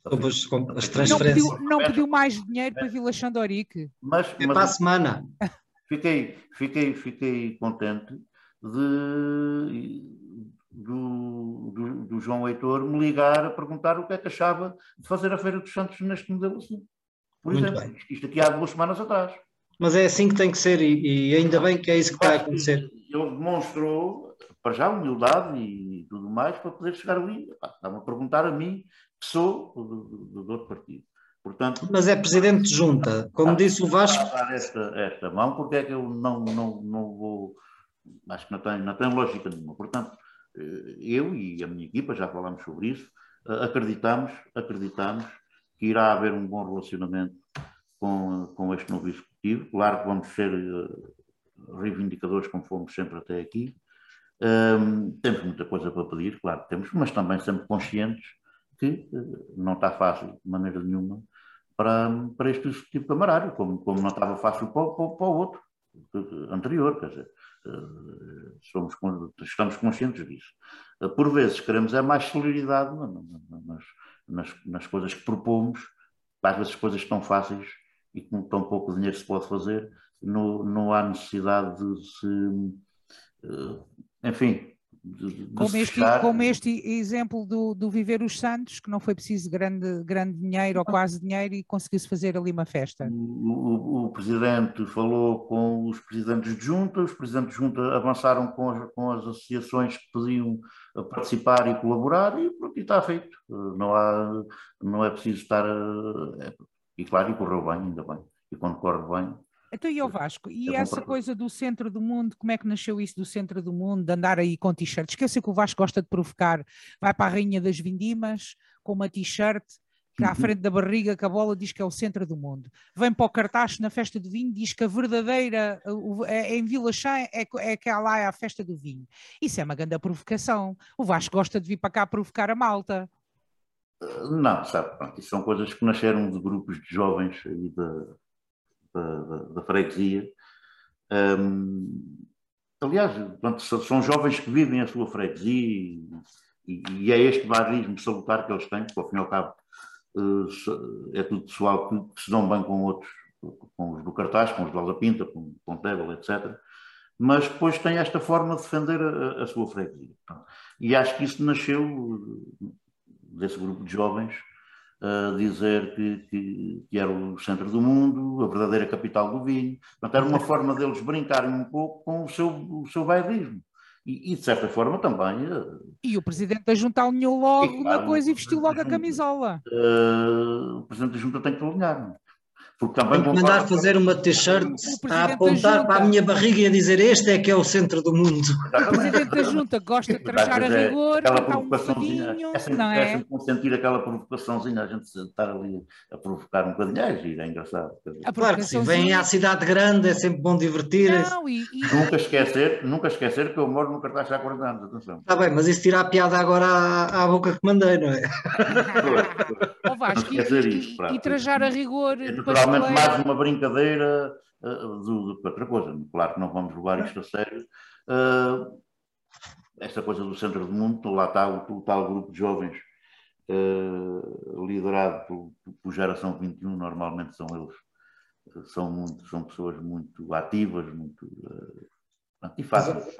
Sobre as, as transferências. Não pediu, não pediu, mais dinheiro para Vila Xandorique. Mas, é mas para a semana. Fiquei, fiquei, fiquei contente de, do, do, do, João Heitor me ligar a perguntar o que é que achava de fazer a Feira dos Santos neste modelo assim. Por Muito exemplo, bem. isto aqui há duas semanas atrás. Mas é assim que tem que ser e, e ainda bem que é isso que está a acontecer. Ele demonstrou, para já, humildade e tudo mais para poder chegar ali. Estava a perguntar a mim, sou do, do outro partido. Portanto, Mas é presidente de junta, como disse o Vasco. Dar esta, esta mão, porque é que eu não, não, não vou. Acho que não tem, não tem lógica nenhuma. Portanto, eh, eu e a minha equipa, já falámos sobre isso, eh, acreditamos, acreditamos que irá haver um bom relacionamento com, com este novo executivo. Claro que vamos ser uh, reivindicadores como fomos sempre até aqui. Um, temos muita coisa para pedir, claro que temos, mas também sempre conscientes que uh, não está fácil de maneira nenhuma para, para este executivo camarário, como, como não estava fácil para, para, para o outro anterior, quer dizer, uh, somos, estamos conscientes disso. por vezes queremos é mais celeridade nas, nas, nas coisas que propomos, às vezes coisas tão fáceis e com tão pouco dinheiro se pode fazer, não, não há necessidade de se. Eh, enfim, de, de como, este, como este exemplo do, do Viver os Santos, que não foi preciso grande, grande dinheiro ou quase dinheiro e conseguiu-se fazer ali uma festa. O, o, o, Presidente falou com os Presidentes de Junta, os Presidentes de Junta avançaram com as, com as associações que podiam participar e colaborar e pronto, e está feito. Não, há, não é preciso estar... É, e claro, e correu bem, ainda bem. E quando corre bem, então, e o Vasco? E essa coisa do centro do mundo, como é que nasceu isso do centro do mundo, de andar aí com t-shirt? Esqueça que o Vasco gosta de provocar. Vai para a Rainha das Vindimas com uma t-shirt que à uhum. frente da barriga que a bola diz que é o centro do mundo. Vem para o cartaz na festa do vinho, diz que a verdadeira, é, em Vila Chã, é, é que lá é a festa do vinho. Isso é uma grande provocação. O Vasco gosta de vir para cá provocar a malta. Não, sabe, pronto, isso são coisas que nasceram de grupos de jovens e de, da, da, freguesia. Um, aliás, são jovens que vivem a sua freguesia e, e, é este bairrismo salutar que eles têm, porque ao fim e ao cabo uh, é tudo pessoal que, se dão bem com outros, com os do cartaz, com os do Alda Pinta, com, o Tebel, etc. Mas depois tem esta forma de defender a, a sua freguesia. E acho que isso nasceu desse grupo de jovens uh, dizer que, que, que, era o centro do mundo, a verdadeira capital do vinho. Portanto, era uma forma deles brincarem um pouco com o seu, o seu bairrismo. E, e, de certa forma também. Uh, e o presidente da junta alinhou logo e, claro, na coisa e vestiu logo a camisola. Uh, o presidente da junta tem que alinhar. Porque também Tem que mandar fazer uma t-shirt a apontar para a minha barriga e a dizer este é que é o centro do mundo. O Presidente da Junta gosta de trajar a é rigor, aquela um bocadinho, é sempre, não é? é sempre consentir aquela provocaçãozinha, a gente estar ali a provocar um bocadinho, é, é engraçado. Claro que sim, vem à cidade grande, é sempre bom divertir. Não, e, e... Nunca, esquecer, nunca esquecer que eu moro no cartaz há 40 anos, atenção. Está bem, mas isso tira a piada agora à, à boca que mandei, não é? Ou Vasco, e, isso, e, e trajar a rigor... É realmente mais uma brincadeira uh, do, que outra coisa. Claro que não vamos levar isto a sério. Uh, esta coisa do centro do mundo, lá está o, o tal grupo de jovens uh, liderado por, por, Geração 21, normalmente são eles, são, muito, são pessoas muito ativas, muito. Uh,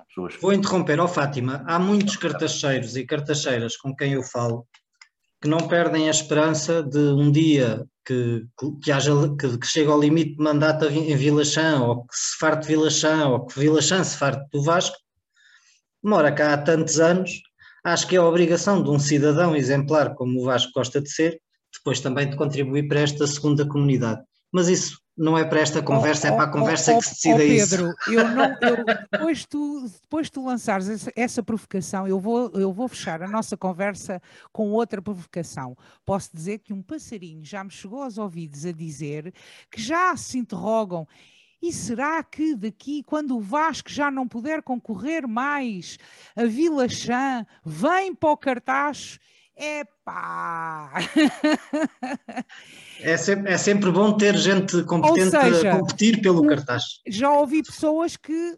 pessoas Vou interromper, ó oh, Fátima, há muitos cartacheiros e cartacheiras com quem eu falo que não perdem a esperança de um dia que, que, haja, que, que chegue ao limite de mandato em Vila Chã, ou que se farte Vila Chã, ou que Vila Chã se farte do Vasco, mora cá há tantos anos, acho que é a obrigação de um cidadão exemplar como o Vasco gosta de ser, depois também de contribuir para esta segunda comunidade. Mas isso não é para esta conversa, oh, é para a conversa oh, que se decida oh, Pedro, isso. Eu não, eu, depois, tu, depois tu lançares essa, essa, provocação, eu vou, eu vou fechar a nossa conversa com outra provocação. Posso dizer que um passarinho já me chegou aos ouvidos a dizer que já se interrogam e será que daqui, quando o Vasco já não puder concorrer mais a Vila Chã, vem para o cartaz Epá! É sempre, é sempre bom ter gente competente seja, a competir pelo cartaz. Já ouvi pessoas que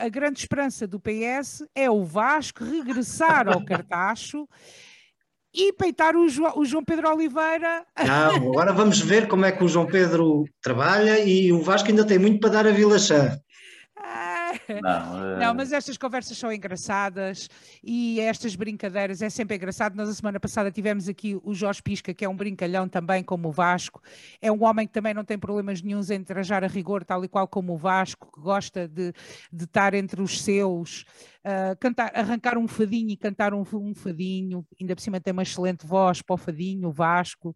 a grande esperança do PS é o Vasco regressar ao cartacho e peitar o, jo, o, João Pedro Oliveira. Não, agora vamos ver como é que o João Pedro trabalha e o Vasco ainda tem muito para dar a Vila Chã. Não, é... não, mas estas conversas são engraçadas e estas brincadeiras é sempre engraçado. Nós, a semana passada, tivemos aqui o Jorge Pisca, que é um brincalhão também, como o Vasco. É um homem que também não tem problemas nenhums em trajar a rigor, tal e qual como o Vasco, que gosta de, de estar entre os seus, uh, cantar, arrancar um fadinho e cantar um, um fadinho. Ainda por cima tem uma excelente voz para o fadinho, o Vasco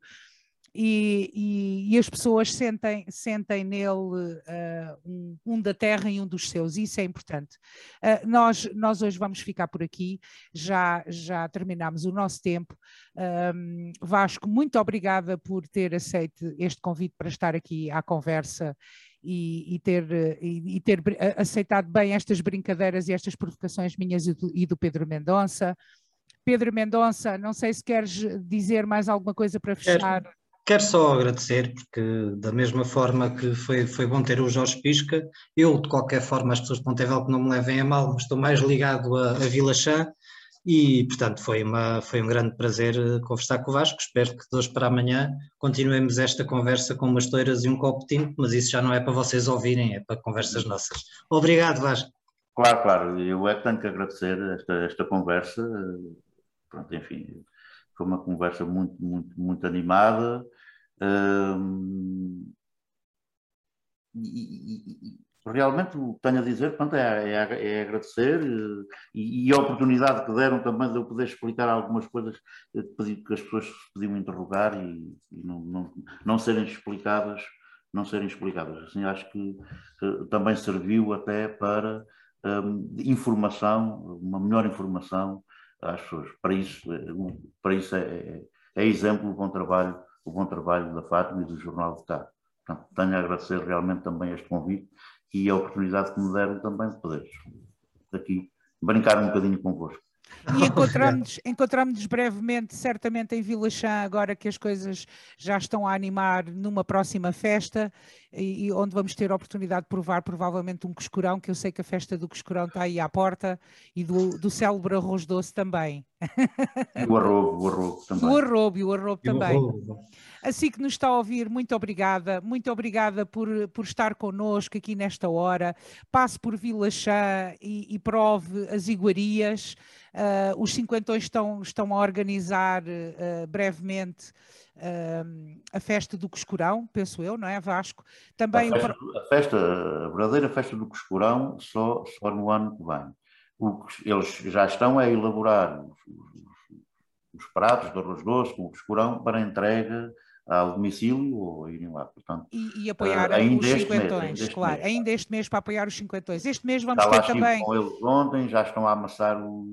e, e, e, as pessoas sentem, sentem nele uh, um, um, da terra e um dos seus, e isso é importante. Uh, nós, nós hoje vamos ficar por aqui, já, já terminamos o nosso tempo. Um, Vasco, muito obrigada por ter aceito este convite para estar aqui à conversa e, e, ter, e, e, ter aceitado bem estas brincadeiras e estas provocações minhas e do, e do Pedro Mendonça. Pedro Mendonça, não sei se queres dizer mais alguma coisa para fechar. Quero. Só agradecer, porque da mesma forma que foi, foi bom ter o Jorge Pisca, eu, de qualquer forma, as pessoas de Pontevel que não me levem a mal, mas estou mais ligado a, a Vila Chã e, portanto, foi, uma, foi um grande prazer eh, conversar com o Vasco. Espero que de hoje para amanhã continuemos esta conversa com umas toiras e um copo de tinto, mas isso já não é para vocês ouvirem, é para conversas nossas. Obrigado, Vasco. Claro, claro, eu é que tenho que agradecer esta, esta conversa. Pronto, enfim, foi uma conversa muito, muito, muito animada. Um, e, e, realmente o que tenho a dizer pronto, é, é, é agradecer e, e, a oportunidade que deram também de eu poder explicar algumas coisas que as pessoas podiam interrogar e, e não, não, não serem explicadas não serem explicadas. Assim, acho que também serviu até para um, informação, uma melhor informação às pessoas. Para isso, é, para isso é, é, é exemplo o bom trabalho, o bom trabalho da Fátima e do Jornal de Cá. Portanto, tenho a agradecer realmente também este convite e a oportunidade que me deram também de poder aqui brincar um bocadinho convosco. E encontramos-nos encontramos brevemente, certamente em Vila Chã, agora que as coisas já estão a animar numa próxima festa, e, e, onde vamos ter a oportunidade de provar provavelmente um coscurão, que eu sei que a festa do coscurão está aí à porta, e do, do célebre arroz doce também. E o arrobo, o arrobo também. O arrobo e o arrobo também. Arrobo. Assim que nos está a ouvir, muito obrigada, muito obrigada por, por estar connosco aqui nesta hora. Passe por Vila Chã e, e prove as iguarias. Uh, os cinquentões estão, estão a organizar uh, brevemente a festa do Coscurão, penso eu, não é, Vasco? Também a festa, o... a, festa, a verdadeira festa do Coscurão só, só no ano que vem. O, eles já estão a elaborar os, os, os pratos de arroz doce com o Coscurão para entrega ao domicílio ou irem lá. Portanto, e, e apoiar uh, ainda os cinquentões, mês, claro, mês. ainda este mês para apoiar os cinquentões. Este mês vamos já ter também. Com eles ontem, já estão a amassar o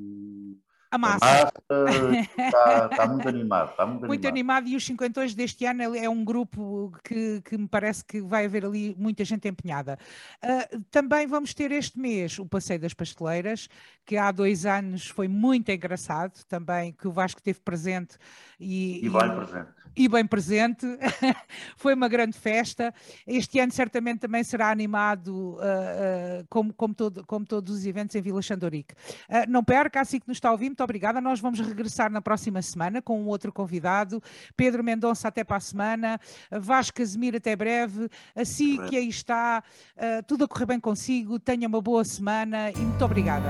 a massa. está, está, muito animado. Está muito, muito animado. animado. E os 50 deste ano é um grupo que, que me parece que vai haver ali muita gente empenhada. Uh, também vamos ter este mês o Passeio das Pasteleiras, que há dois anos foi muito engraçado também, que o Vasco teve presente. E, e bem e, presente. E bem presente. foi uma grande festa. Este ano certamente também será animado uh, uh, como, como, todo, como todos os eventos em Vila Xandorique. não perca, assim que nos está ouvindo, obrigada. Nós vamos regressar na próxima semana com um outro convidado. Pedro Mendonça, até para a semana. Vasco Casemiro, até breve. Assim que aí está, uh, tudo a correr bem consigo. Tenha uma boa semana e muito obrigada.